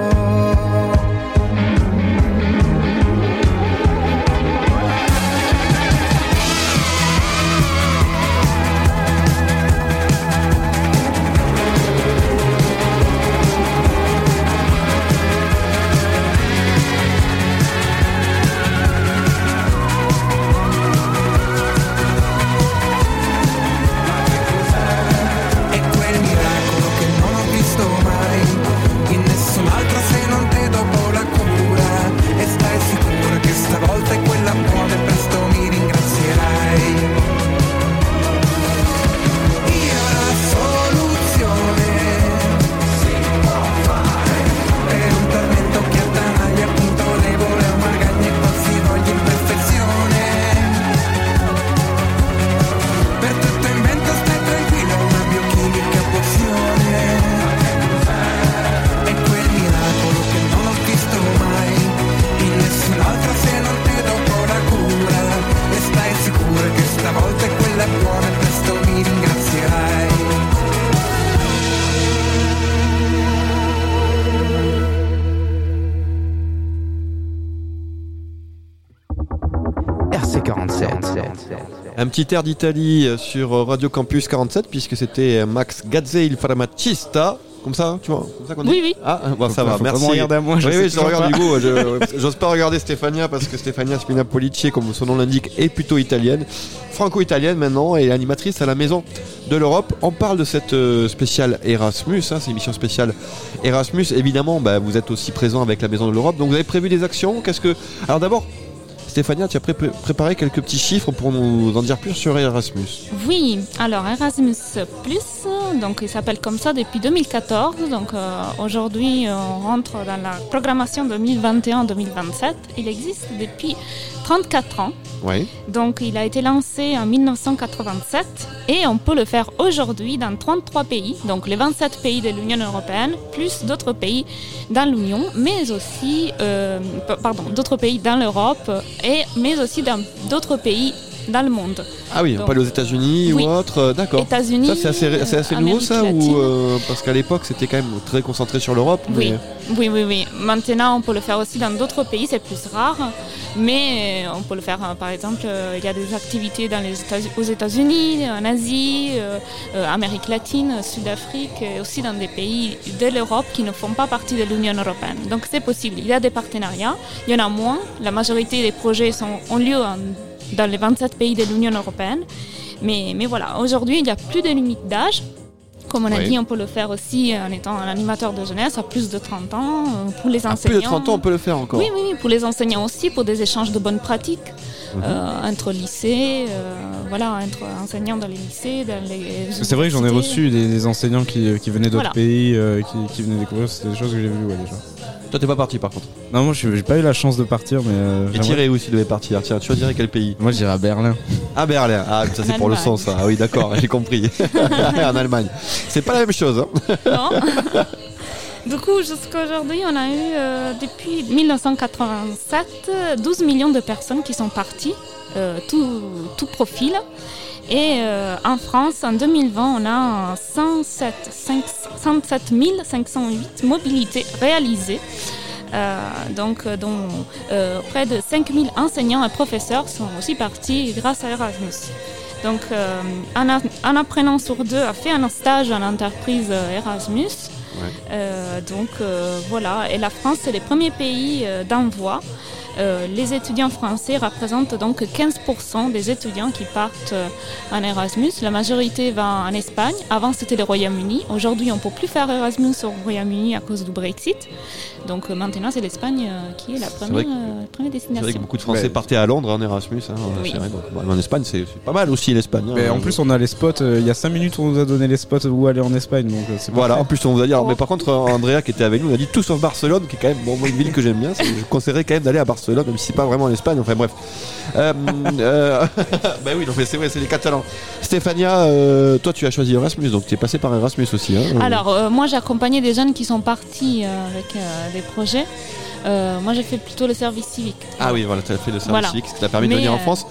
petit air d'Italie euh, sur Radio Campus 47 puisque c'était Max Gazze il Farmacista. Comme ça, tu vois Comme ça qu'on Oui, oui. Ah, bon, ça va, faut merci. regarder à moi, je oui, oui, je regarde du coup. je- J'ose pas regarder Stefania parce que Stefania Spina Police, comme son nom l'indique, est plutôt italienne. Franco-italienne maintenant et animatrice à la Maison de l'Europe. On parle de cette euh, spéciale Erasmus, hein, c'est une émission spéciale Erasmus. Évidemment, bah, vous êtes aussi présent avec la Maison de l'Europe. Donc vous avez prévu des actions Qu'est-ce que Alors d'abord, Stéphania, tu as pré- préparé quelques petits chiffres pour nous en dire plus sur Erasmus. Oui, alors Erasmus donc il s'appelle comme ça depuis 2014. Donc euh, aujourd'hui, on rentre dans la programmation 2021-2027. Il existe depuis 34 ans. Oui. Donc il a été lancé en 1987 et on peut le faire aujourd'hui dans 33 pays, donc les 27 pays de l'Union européenne, plus d'autres pays dans l'Union, mais aussi, euh, pardon, d'autres pays dans l'Europe, et, mais aussi dans d'autres pays dans le monde. Ah oui, on Donc, aller aux États-Unis oui. ou autre, d'accord. États-Unis, c'est assez, assez nouveau ça ou euh, Parce qu'à l'époque, c'était quand même très concentré sur l'Europe. Oui. mais- Oui, oui, oui. Maintenant, on peut le faire aussi dans d'autres pays, c'est plus rare. Mais euh, on peut le faire, euh, par exemple, il y a des activités dans les États- aux États-Unis, en Asie, euh, Amérique latine, Sud-Afrique, et aussi dans des pays de l'Europe qui ne font pas partie de l'Union européenne. Donc c'est possible. Il y a des partenariats. Il y en a moins. La majorité des projets sont, ont lieu en- dans les 27 pays de l'Union européenne. Mais, mais voilà, aujourd'hui, il n'y a plus de limite d'âge. Comme on a Oui. dit, on peut le faire aussi en étant un animateur de jeunesse à plus de 30 ans, euh, pour les À enseignants. plus de 30 ans, on peut le faire encore. Oui, oui, oui, pour les enseignants aussi, pour des échanges de bonnes pratiques Mhm. euh, entre lycées, euh, voilà, entre enseignants dans les lycées, dans les. C'est vrai que j'en ai reçu des, des enseignants qui, qui venaient d'autres Voilà. pays, euh, qui, qui venaient découvrir. C'était des choses que j'ai vues ouais, déjà. Toi, t'es pas parti par contre. Non, moi, je- j'ai pas eu la chance de partir, mais. euh, Et Thierry aussi devait partir. Tiens, tu choisirais quel pays Moi, j'irais à Berlin. Ah, Berlin. Ah, ça c'est pour le ça. Ah oui, d'accord, j'ai compris. en Allemagne. C'est pas la même chose. Hein. Non. Du coup, jusqu'à aujourd'hui, on a eu, euh, depuis 1987, 12 millions de personnes qui sont parties, euh, tout, tout profil. Et euh, en France, en 2020, on a 107, 5 107 508 mobilités réalisées. Euh, donc, euh, dont euh, près de 5000 enseignants et professeurs sont aussi partis grâce à Erasmus. Donc, un, apprenant sur deux a fait un stage en entreprise Erasmus. Donc voilà, et la France, c'est le premier pays d'envoi. Euh, les étudiants français représentent donc 15% des étudiants qui partent euh, en Erasmus. La majorité va en Espagne. Avant, c'était le Royaume-Uni. Aujourd'hui, on ne peut plus faire Erasmus au Royaume-Uni à cause du Brexit. Donc euh, maintenant, c'est l'Espagne euh, qui est la première, que- euh, première C'est vrai destination. que beaucoup de Français Mais- partaient à Londres en Erasmus. Hein, Oui. vrai, donc, bon, en Espagne, c'est pas mal aussi l'Espagne. hein. Mais en plus, on a les spots. euh, Il y a 5 minutes, on nous a donné les spots où aller en Espagne. Donc, euh, Voilà, en plus on vous a dit. alors, mais par contre, Andrea qui était avec nous, on a dit tout sauf Barcelone, qui est quand même bon, une ville que j'aime bien. Je conseillerais quand même d'aller à Barcelone, même si c'est pas vraiment en Espagne. Enfin bref. Euh, euh, bah oui, non, mais c'est vrai, c'est les Catalans. Stéphania, euh, toi tu as choisi Erasmus, donc tu es passé par Erasmus aussi. Hein, Alors, euh, moi, j'ai accompagné des jeunes qui sont partis euh, avec euh, des projets. Euh, moi, j'ai fait plutôt le service civique. Ah oui, voilà, tu as fait le service Voilà. civique, ce qui t'a permis de venir en euh, France.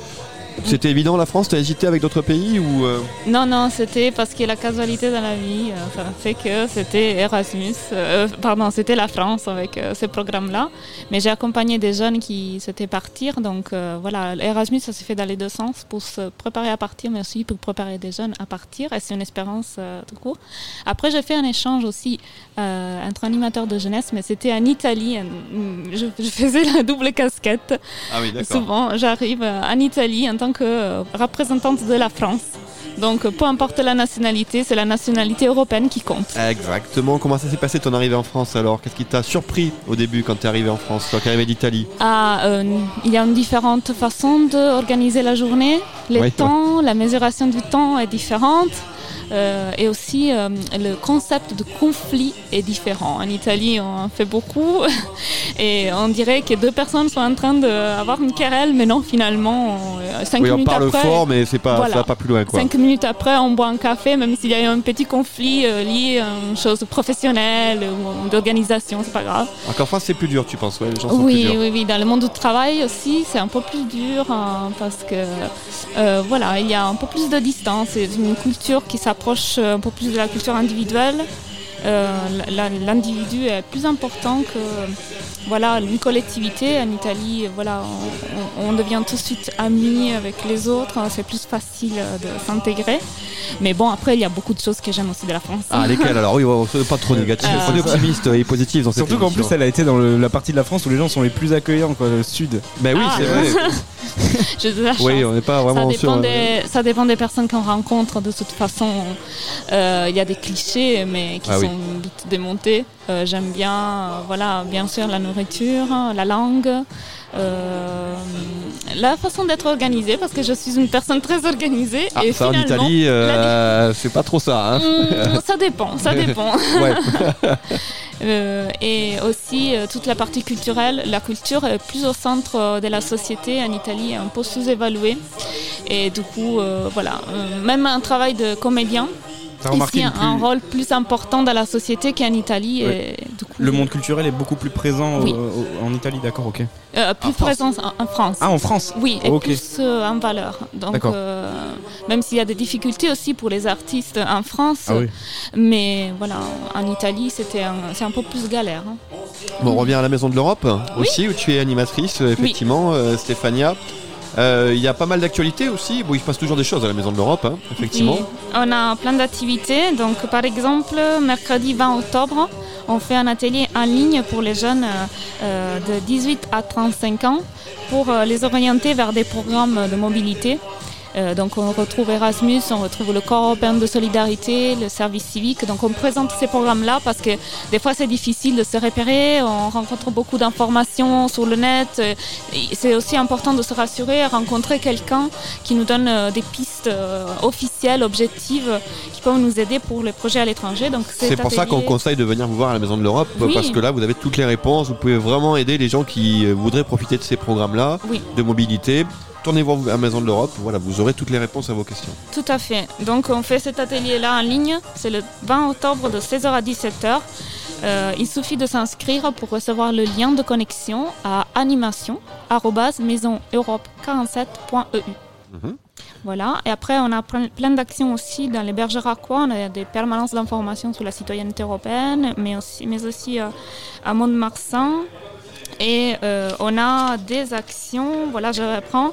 C'était évident la France, t'as hésité avec d'autres pays ou euh, Non, non, c'était parce que la casualité dans la vie, euh, fait que c'était Erasmus, euh, pardon, c'était la France avec euh, ce programme-là. Mais j'ai accompagné des jeunes qui souhaitaient partir, donc euh, voilà, Erasmus, ça s'est fait dans les deux sens pour se préparer à partir, mais aussi pour préparer des jeunes à partir, et c'est une expérience euh, tout court. Après, j'ai fait un échange aussi entre animateurs de jeunesse, mais c'était en Italie. en- Je, je faisais la double casquette. Ah oui, Souvent, j'arrive en Italie en tant que euh, représentante de la France. Donc, euh, peu importe la nationalité, c'est la nationalité européenne qui compte. Exactement. Comment ça s'est passé ton arrivée en France alors? Qu'est-ce qui t'a surpris au début quand t'es arrivé en France, toi qui es arrivé d'Italie? Ah, euh, il y a une différente façon d'organiser la journée. Les Oui, temps, la mesuration du temps est différente. Euh, et aussi, euh, le concept de conflit est différent. En Italie, on en fait beaucoup. et on dirait que deux personnes sont en train d'avoir une querelle, mais non, finalement, euh, cinq Oui, on minutes parle après. fort, mais c'est pas, Voilà. ça va pas plus loin quoi. Cinq minutes après, on boit un café, même s'il y a eu un petit conflit lié à une chose professionnelle ou d'organisation, c'est pas grave. Qu'en France c'est plus dur, tu penses ouais, Les gens sont plus Oui, durs. oui, oui. Dans le monde du travail aussi, c'est un peu plus dur hein, parce que euh, voilà, il y a un peu plus de distance. C'est une culture qui s'approche un peu plus de la culture individuelle. Euh, L'individu est plus important que voilà une collectivité. En Italie, voilà, on, on- on devient tout de suite amis avec les autres. C'est plus facile euh, de s'intégrer. Mais bon, après, il y a beaucoup de choses que j'aime aussi de la France. Ah lesquels alors? Oui, pas trop négatif, Euh, soyez optimiste et positif dans cette Surtout qu'en plus, elle a été dans le- la partie de la France où les gens sont les plus accueillants, quoi, le sud. Ben oui, Ah. c'est vrai. Oui, on n'est pas vraiment ça sûr. dépend, euh, des, ça dépend des personnes qu'on rencontre. De toute façon, Euh, il y a des clichés, mais qui Ah sont démontés. Euh, J'aime bien, euh, voilà, bien sûr, la nourriture, la langue. euh, la façon d'être organisée parce que je suis une personne très organisée Ah, et ça en Italie, la- c'est pas trop ça. Hein. Hmm, ça dépend, ça dépend. Euh, et aussi euh, toute la partie culturelle. La culture est plus au centre euh, de la société en Italie, un peu sous-évaluée. Et du coup, voilà, même un travail de comédien. T'as remarqué Ici, une un plus- rôle plus important dans la société qu'en Italie. Ouais. Et du coup, Le monde culturel est beaucoup plus présent au- Oui. au- en Italie, d'accord, ok. Euh, plus En France. présent en, en France. Ah, en France Oui, et Ok. plus euh, en valeur. Donc, D'accord. euh, même s'il y a des difficultés aussi pour les artistes en France, Ah oui. mais voilà, en Italie, c'était un- c'est un peu plus galère. hein. Bon, on revient à la Maison de l'Europe aussi, où tu es animatrice, euh, effectivement, euh, Stéphania. Euh, Il y a pas mal d'actualités aussi. Il se passe toujours des choses à la Maison de l'Europe, hein, effectivement. On a plein d'activités. Donc, par exemple, mercredi 20 octobre, on fait un atelier en ligne pour les jeunes euh, euh, de 18 à 35 ans pour les orienter vers des programmes de mobilité. Euh, donc on retrouve Erasmus, on retrouve le Corps européen de solidarité, le service civique. Donc on présente ces programmes-là parce que des fois c'est difficile de se repérer, on rencontre beaucoup d'informations sur le net. Et C'est aussi important de se rassurer, rencontrer quelqu'un qui nous donne euh, des pistes euh, officielles, objectives, qui peuvent nous aider pour les projets à l'étranger. Donc C'est pour ça qu'on conseille de venir vous voir à la Maison de l'Europe, Oui. parce que là, vous avez toutes les réponses. Vous pouvez vraiment aider les gens qui voudraient profiter de ces programmes-là Oui. de mobilité. Tournez voir à Maison de l'Europe, voilà, vous aurez toutes les réponses à vos questions. Tout à fait. Donc on fait cet atelier-là en ligne. C'est le 20 octobre de 16h à 17h. Euh, il suffit de s'inscrire pour recevoir le lien de connexion à animation.maisoneurope47.eu. Mhm. Voilà, et après on a plein plein d'actions aussi dans les Bergeracois, on a des permanences d'information sur la citoyenneté européenne, mais aussi, mais aussi euh, à Mont-de-Marsan. Et euh, on a des actions, voilà, je reprends.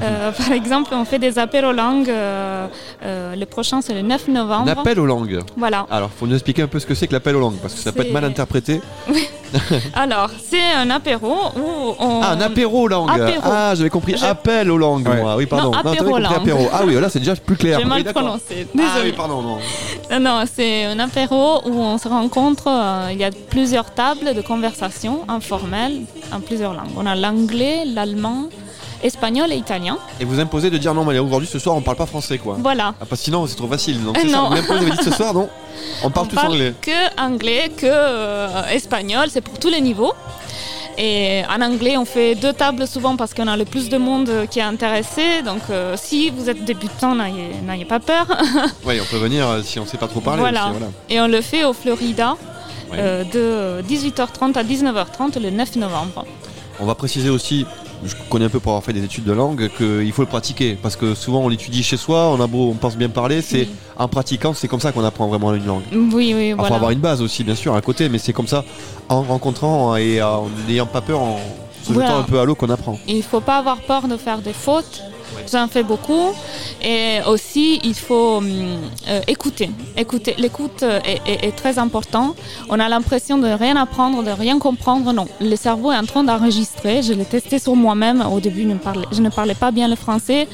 Euh, par exemple, on fait des apéros langues. euh, euh, le prochain, c'est le 9 novembre. Un appel aux langues. Voilà. Alors, faut nous expliquer un peu ce que c'est que l'appel aux langues, parce que ça peut être mal interprété. Alors, c'est un apéro où on. Ah, un apéro aux langues. Apéro. Ah, j'avais compris Je- appel aux langues, Ouais. moi. Oui, pardon. Non, apéro compris langue. apéro. Ah oui, là, c'est déjà plus clair. J'ai mal Oui, prononcé. Ah oui, Désolée. pardon, non. Non, non, c'est un apéro où on se rencontre. euh, il y a plusieurs tables de conversation informelles en plusieurs langues. On a l'anglais, l'allemand, espagnol et italien. Et vous imposez de dire non, mais aujourd'hui, ce soir, on parle pas français, quoi. Voilà. Ah, parce que sinon, c'est trop facile. Donc, c'est ça. non. Vous m'imposez, vous dites ce soir, non On parle on tous parle anglais. que anglais, que euh, espagnol, c'est pour tous les niveaux. Et en anglais, on fait deux tables souvent parce qu'on a le plus de monde qui est intéressé. Donc, euh, si vous êtes débutant, n'ayez pas peur. Oui, on peut venir euh, si on sait pas trop parler. voilà. aussi, voilà. Et on le fait au Florida Ouais. euh, de 18h30 à 19h30 le 9 novembre. On va préciser aussi, je connais un peu pour avoir fait des études de langue, qu'il faut le pratiquer. Parce que souvent, on l'étudie chez soi, on a beau, on pense bien parler, c'est Oui. en pratiquant, c'est comme ça qu'on apprend vraiment une langue. Oui, oui, Il faut voilà. avoir une base aussi, bien sûr, à côté, mais c'est comme ça, en rencontrant et en n'ayant pas peur, en se Voilà. jetant un peu à l'eau qu'on apprend. Il ne faut pas avoir peur de faire des fautes. J'en fais beaucoup. Et aussi, il faut hum, euh, écouter. écouter. L'écoute est, est- est très important. On a l'impression de rien apprendre, de rien comprendre. Non, le cerveau est en train d'enregistrer. Je l'ai testé sur moi-même. Au début, je ne, parlais, je ne parlais pas bien le français.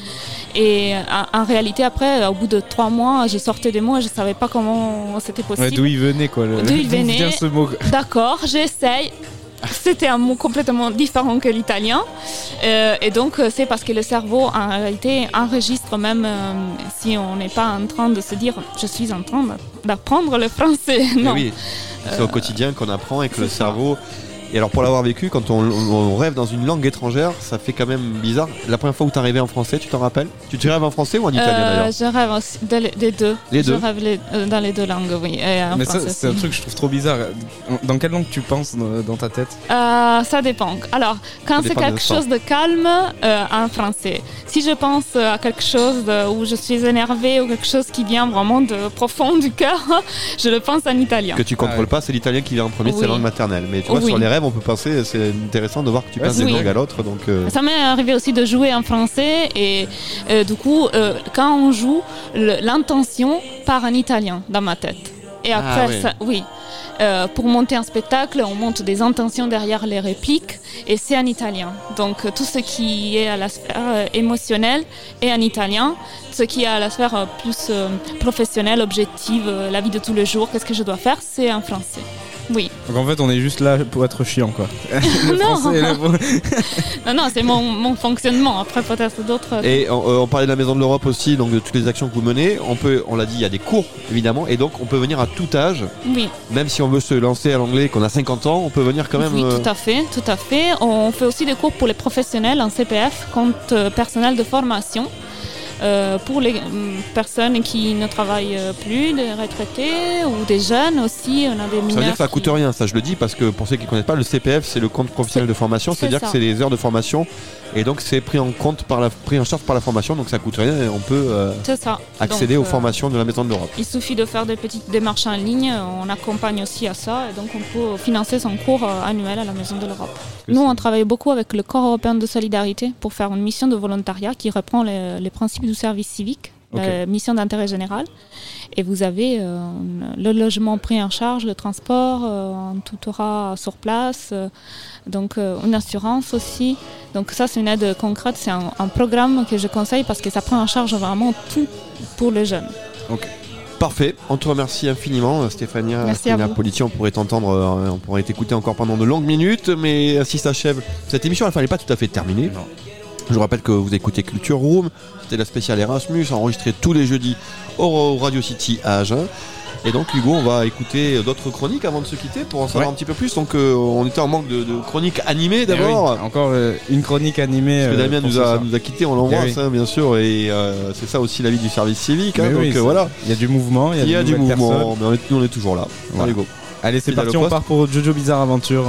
Et en, en réalité, après, au bout de trois mois, j'ai sorti des mots et je ne savais pas comment c'était possible. Ouais, D'où il venait, quoi. le- D'où il venait. D'accord, j'essaye. C'était un mot complètement différent que l'italien. Euh, et donc, euh, c'est parce que le cerveau, en réalité, enregistre même euh, si on n'est pas en train de se dire je suis en train d'apprendre le français. Non. oui, c'est au quotidien qu'on apprend et que le cerveau. Et alors, pour l'avoir vécu, quand on, rêve dans une langue étrangère, ça fait quand même bizarre. La première fois où t'es arrivé en français, tu t'en rappelles? Tu te rêves en français ou en italien Euh, d'ailleurs? je rêve aussi de les- des deux. Les deux Je rêve les- euh, dans les deux langues, oui. Et en Mais ça, c'est un truc que je trouve trop bizarre. Dans quelle langue tu penses dans, ta tête? Euh, ça dépend. Alors, quand c'est quelque chose de calme, euh, en français. Si je pense à quelque chose de- où je suis énervée ou quelque chose qui vient vraiment de profond du cœur, je le pense en italien. Que tu contrôles pas, c'est l'italien qui vient en premier, c'est Oui. la langue maternelle. Mais tu vois, Oui. sur les rêves, on peut penser, c'est intéressant de voir que tu passes d'une vrai. langue à l'autre. Donc, euh, Ça m'est arrivé aussi de jouer en français et euh, du coup, euh, quand on joue, l'intention part en italien dans ma tête. Et Ah, après, ça, oui. Euh, pour monter un spectacle, on monte des intentions derrière les répliques et c'est en italien. Donc tout ce qui est à la sphère euh, émotionnelle est en italien. Ce qui est à la sphère euh, plus professionnelle, objective, la vie de tous les jours, qu'est-ce que je dois faire, c'est en français. Oui. Donc en fait, on est juste là pour être chiant, quoi. Non. Non, non, c'est mon, mon fonctionnement. Après, peut-être d'autres. Et on, euh, on parlait de la Maison de l'Europe aussi, donc de toutes les actions que vous menez. On peut, on l'a dit, il y a des cours évidemment, et donc on peut venir à tout âge. Oui. Même si on veut se lancer à l'anglais, qu'on a 50 ans, on peut venir quand même. Oui, euh, tout à fait, tout à fait. On fait aussi des cours pour les professionnels en CPF, compte euh, personnel de formation. Euh, pour les hum, personnes qui ne travaillent euh, plus, des retraités ou des jeunes aussi. On a des Ça veut dire que ça qui- coûte rien, ça je le dis parce que pour ceux qui ne connaissent pas, le CPF c'est le compte professionnel de formation, c'est c'est-à-dire que c'est les heures de formation et donc c'est pris en compte par la pris en charge par la formation, donc ça coûte rien et on peut euh, ça. accéder Donc, aux euh, formations de la Maison de l'Europe. Il suffit de faire des petites démarches en ligne, on accompagne aussi à ça et donc on peut financer son cours euh, annuel à la Maison de l'Europe. Nous, on travaille beaucoup avec le Corps européen de solidarité pour faire une mission de volontariat qui reprend les, les principes du service civique, la mission d'intérêt général. Et vous avez euh, le logement pris en charge, le transport, euh, un tutorat sur place, euh, donc euh, une assurance aussi. Donc ça, c'est une aide concrète, c'est un, un programme que je conseille parce que ça prend en charge vraiment tout pour les jeunes. Parfait, on te remercie infiniment euh, Stéphania, Merci à Stéphania vous. Politi, on pourrait t'entendre, euh, on pourrait t'écouter encore pendant de longues minutes, mais ainsi s'achève cette émission, elle n'est pas tout à fait terminée. Je vous rappelle que vous écoutez Culture Room, c'était la spéciale Erasmus, enregistrée tous les jeudis au Radio City à Agen. Et donc Hugo, on va écouter d'autres chroniques avant de se quitter pour en savoir Ouais. un petit peu plus. Donc euh, on était en manque de, de chroniques animées d'abord. Eh oui, encore euh, une chronique animée. Parce que euh, Damien nous a, nous a quitté, on l'embrasse Eh oui. hein, bien sûr, et c'est ça aussi la vie du service civique. hein, donc oui, voilà, Il y a du mouvement, il y a, il y a du mouvement, mais on est, nous on est toujours là. Voilà. Allez go. Allez, c'est parti, on part pour Jojo Bizarre Aventure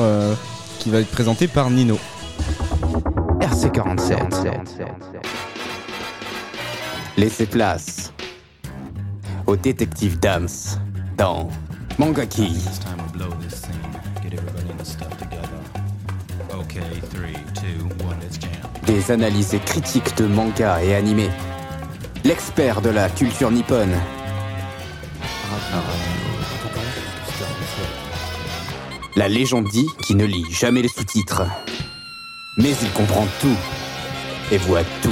qui va être présenté par Nino. RC47. Laissez place au détective Dams dans Mangaki. Des analyses et critiques de manga et animés. L'expert de la culture nippone. La légende dit qu'il ne lit jamais les sous-titres. Mais il comprend tout et voit tout.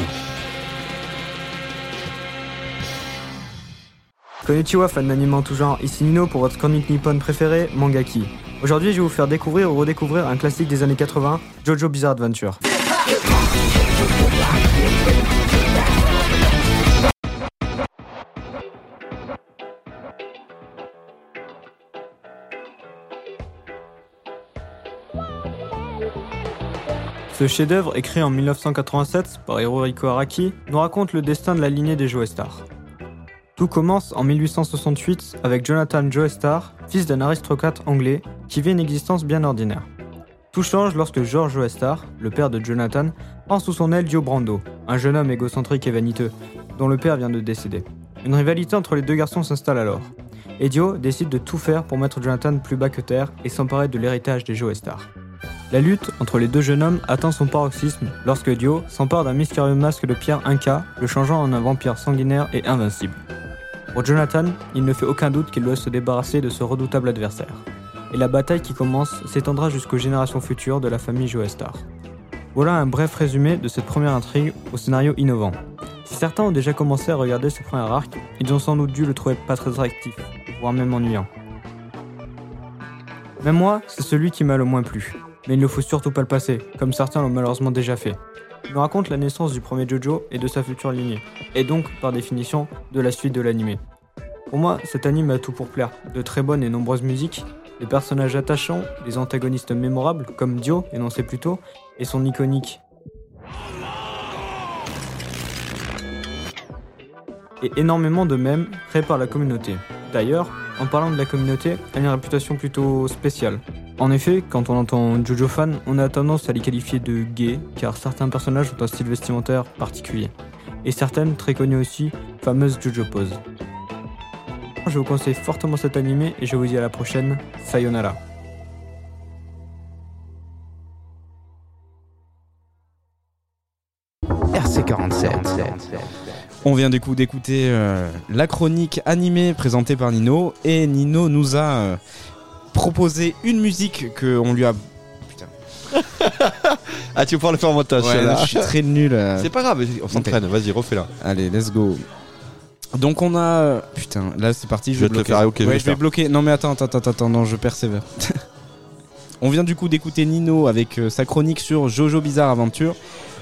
Konnichiwa fan d'anime tout genre, ici Nino pour votre chronique nippon préférée, Mangaki. Aujourd'hui je vais vous faire découvrir ou redécouvrir un classique des années 80, Jojo Bizarre Adventure. Ce chef-d'œuvre, écrit en 1987 par Hirohiko Araki, nous raconte le destin de la lignée des Joestar. Tout commence en 1868 avec Jonathan Joestar, fils d'un aristocrate anglais qui vit une existence bien ordinaire. Tout change lorsque George Joestar, le père de Jonathan, prend sous son aile Dio Brando, un jeune homme égocentrique et vaniteux, dont le père vient de décéder. Une rivalité entre les deux garçons s'installe alors, et Dio décide de tout faire pour mettre Jonathan plus bas que terre et s'emparer de l'héritage des Joestar. La lutte entre les deux jeunes hommes atteint son paroxysme lorsque Dio s'empare d'un mystérieux masque de pierre Inca, le changeant en un vampire sanguinaire et invincible. Pour Jonathan, il ne fait aucun doute qu'il doit se débarrasser de ce redoutable adversaire. Et la bataille qui commence s'étendra jusqu'aux générations futures de la famille Joestar. Voilà un bref résumé de cette première intrigue au scénario innovant. Si certains ont déjà commencé à regarder ce premier arc, ils ont sans doute dû le trouver pas très attractif, voire même ennuyant. Même moi, c'est celui qui m'a le moins plu. Mais il ne faut surtout pas le passer, comme certains l'ont malheureusement déjà fait. Il raconte la naissance du premier Jojo et de sa future lignée, et donc, par définition, de la suite de l'animé. Pour moi, cet anime a tout pour plaire. De très bonnes et nombreuses musiques, des personnages attachants, des antagonistes mémorables, comme Dio, énoncé plus tôt, et son iconique et énormément de mèmes créés par la communauté. D'ailleurs, en parlant de la communauté, elle a une réputation plutôt spéciale. En effet, quand on entend Jojo fan, on a tendance à les qualifier de gays, car certains personnages ont un style vestimentaire particulier. Et certaines, très connues aussi, fameuses Jojo poses. Je vous conseille fortement cet animé et je vous dis à la prochaine. Sayonara. On vient du coup d'écouter euh, la chronique animée présentée par Nino et Nino nous a euh, proposé une musique que on lui a. Ah, tu vas pouvoir le faire en montage. Ouais, je suis très nul. euh. C'est pas grave, on s'entraîne. Vas-y, refais-la. Allez, let's go. Donc on a putain là c'est parti Je vais bloquer. faire, je vais je bloquer non mais attends attends attends attends non je persévère on vient du coup d'écouter Nino avec sa chronique sur Jojo Bizarre Aventure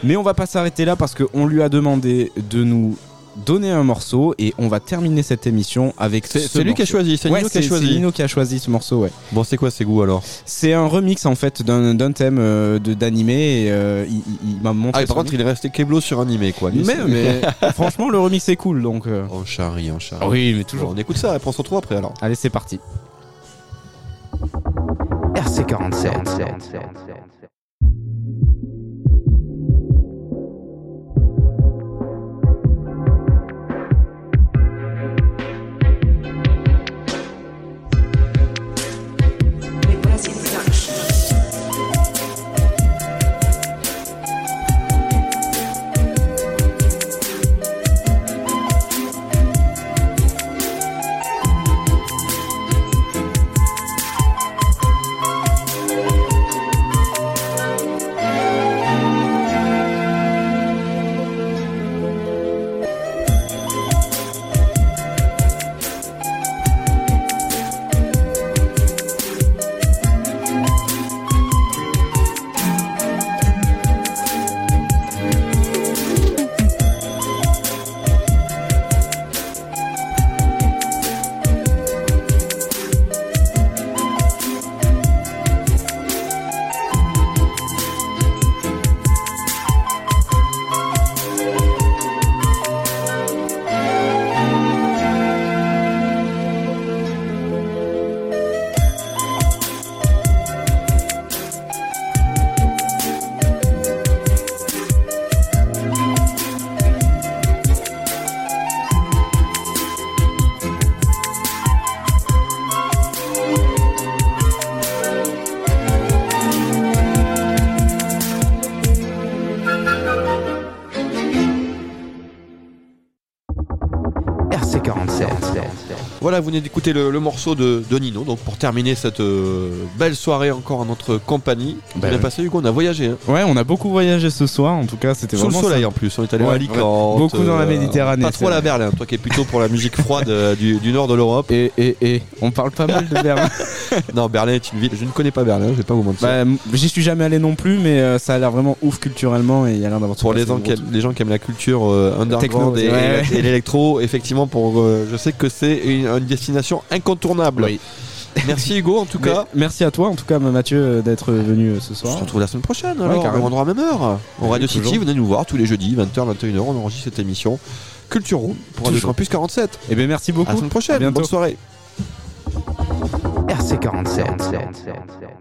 mais on va pas s'arrêter là parce qu'on lui a demandé de nous donner un morceau et on va terminer cette émission avec C'est- ce c'est lui qui a choisi, c'est Ouais, Nino qui a choisi. C'est Nino qui a choisi ce morceau, ouais. Bon, c'est quoi ses goûts alors C'est un remix en fait d'un d'un thème euh, de d'animé et euh, il, il- il m'a montré. Ah, et par contre, il est resté Keblo sur animé, quoi. Lui, mais, franchement, le remix est cool donc. euh, On charrie, on charrie. Oui, mais toujours. Bon, on écoute ça, après on se retrouve après alors. Allez, c'est parti. RC47. RC47. Voilà, vous venez d'écouter le, le morceau de, de Nino, donc pour terminer cette euh, belle soirée encore en notre compagnie. On est ouais. passé Hugo, on a voyagé. Hein. Ouais, on a beaucoup voyagé ce soir. En tout cas, c'était Sous le vraiment soleil ça. en plus, on est allé Ouais, à Alicante. Beaucoup dans la euh, Méditerranée. Pas trop à la. Berlin, toi qui es plutôt pour la musique froide euh, du, du nord de l'Europe. Et, et, et, on parle pas mal de Berlin. non, Berlin est une ville, je ne connais pas Berlin, je vais pas vous mentir. Bah, J'y suis jamais allé non plus, mais ça a l'air vraiment ouf culturellement et il y a l'air d'avoir pour les gens, qui aiment, les gens qui aiment la culture euh, underground Techno, et, ouais. et l'électro, effectivement, pour, euh, je sais que c'est une, une destination incontournable. Oui. Merci Hugo en tout Mais cas. Merci à toi, en tout cas, Mathieu, euh, d'être venu euh, ce On soir. se retrouve la semaine prochaine Ouais, alors, même endroit, même heure. Au Oui, Radio City, toujours. venez nous voir tous les jeudis, 20h, 21h, on enregistre cette émission. Culture Room pour Radio. Campus 47. Et bien, merci beaucoup. À la semaine prochaine, bonne soirée. RC47.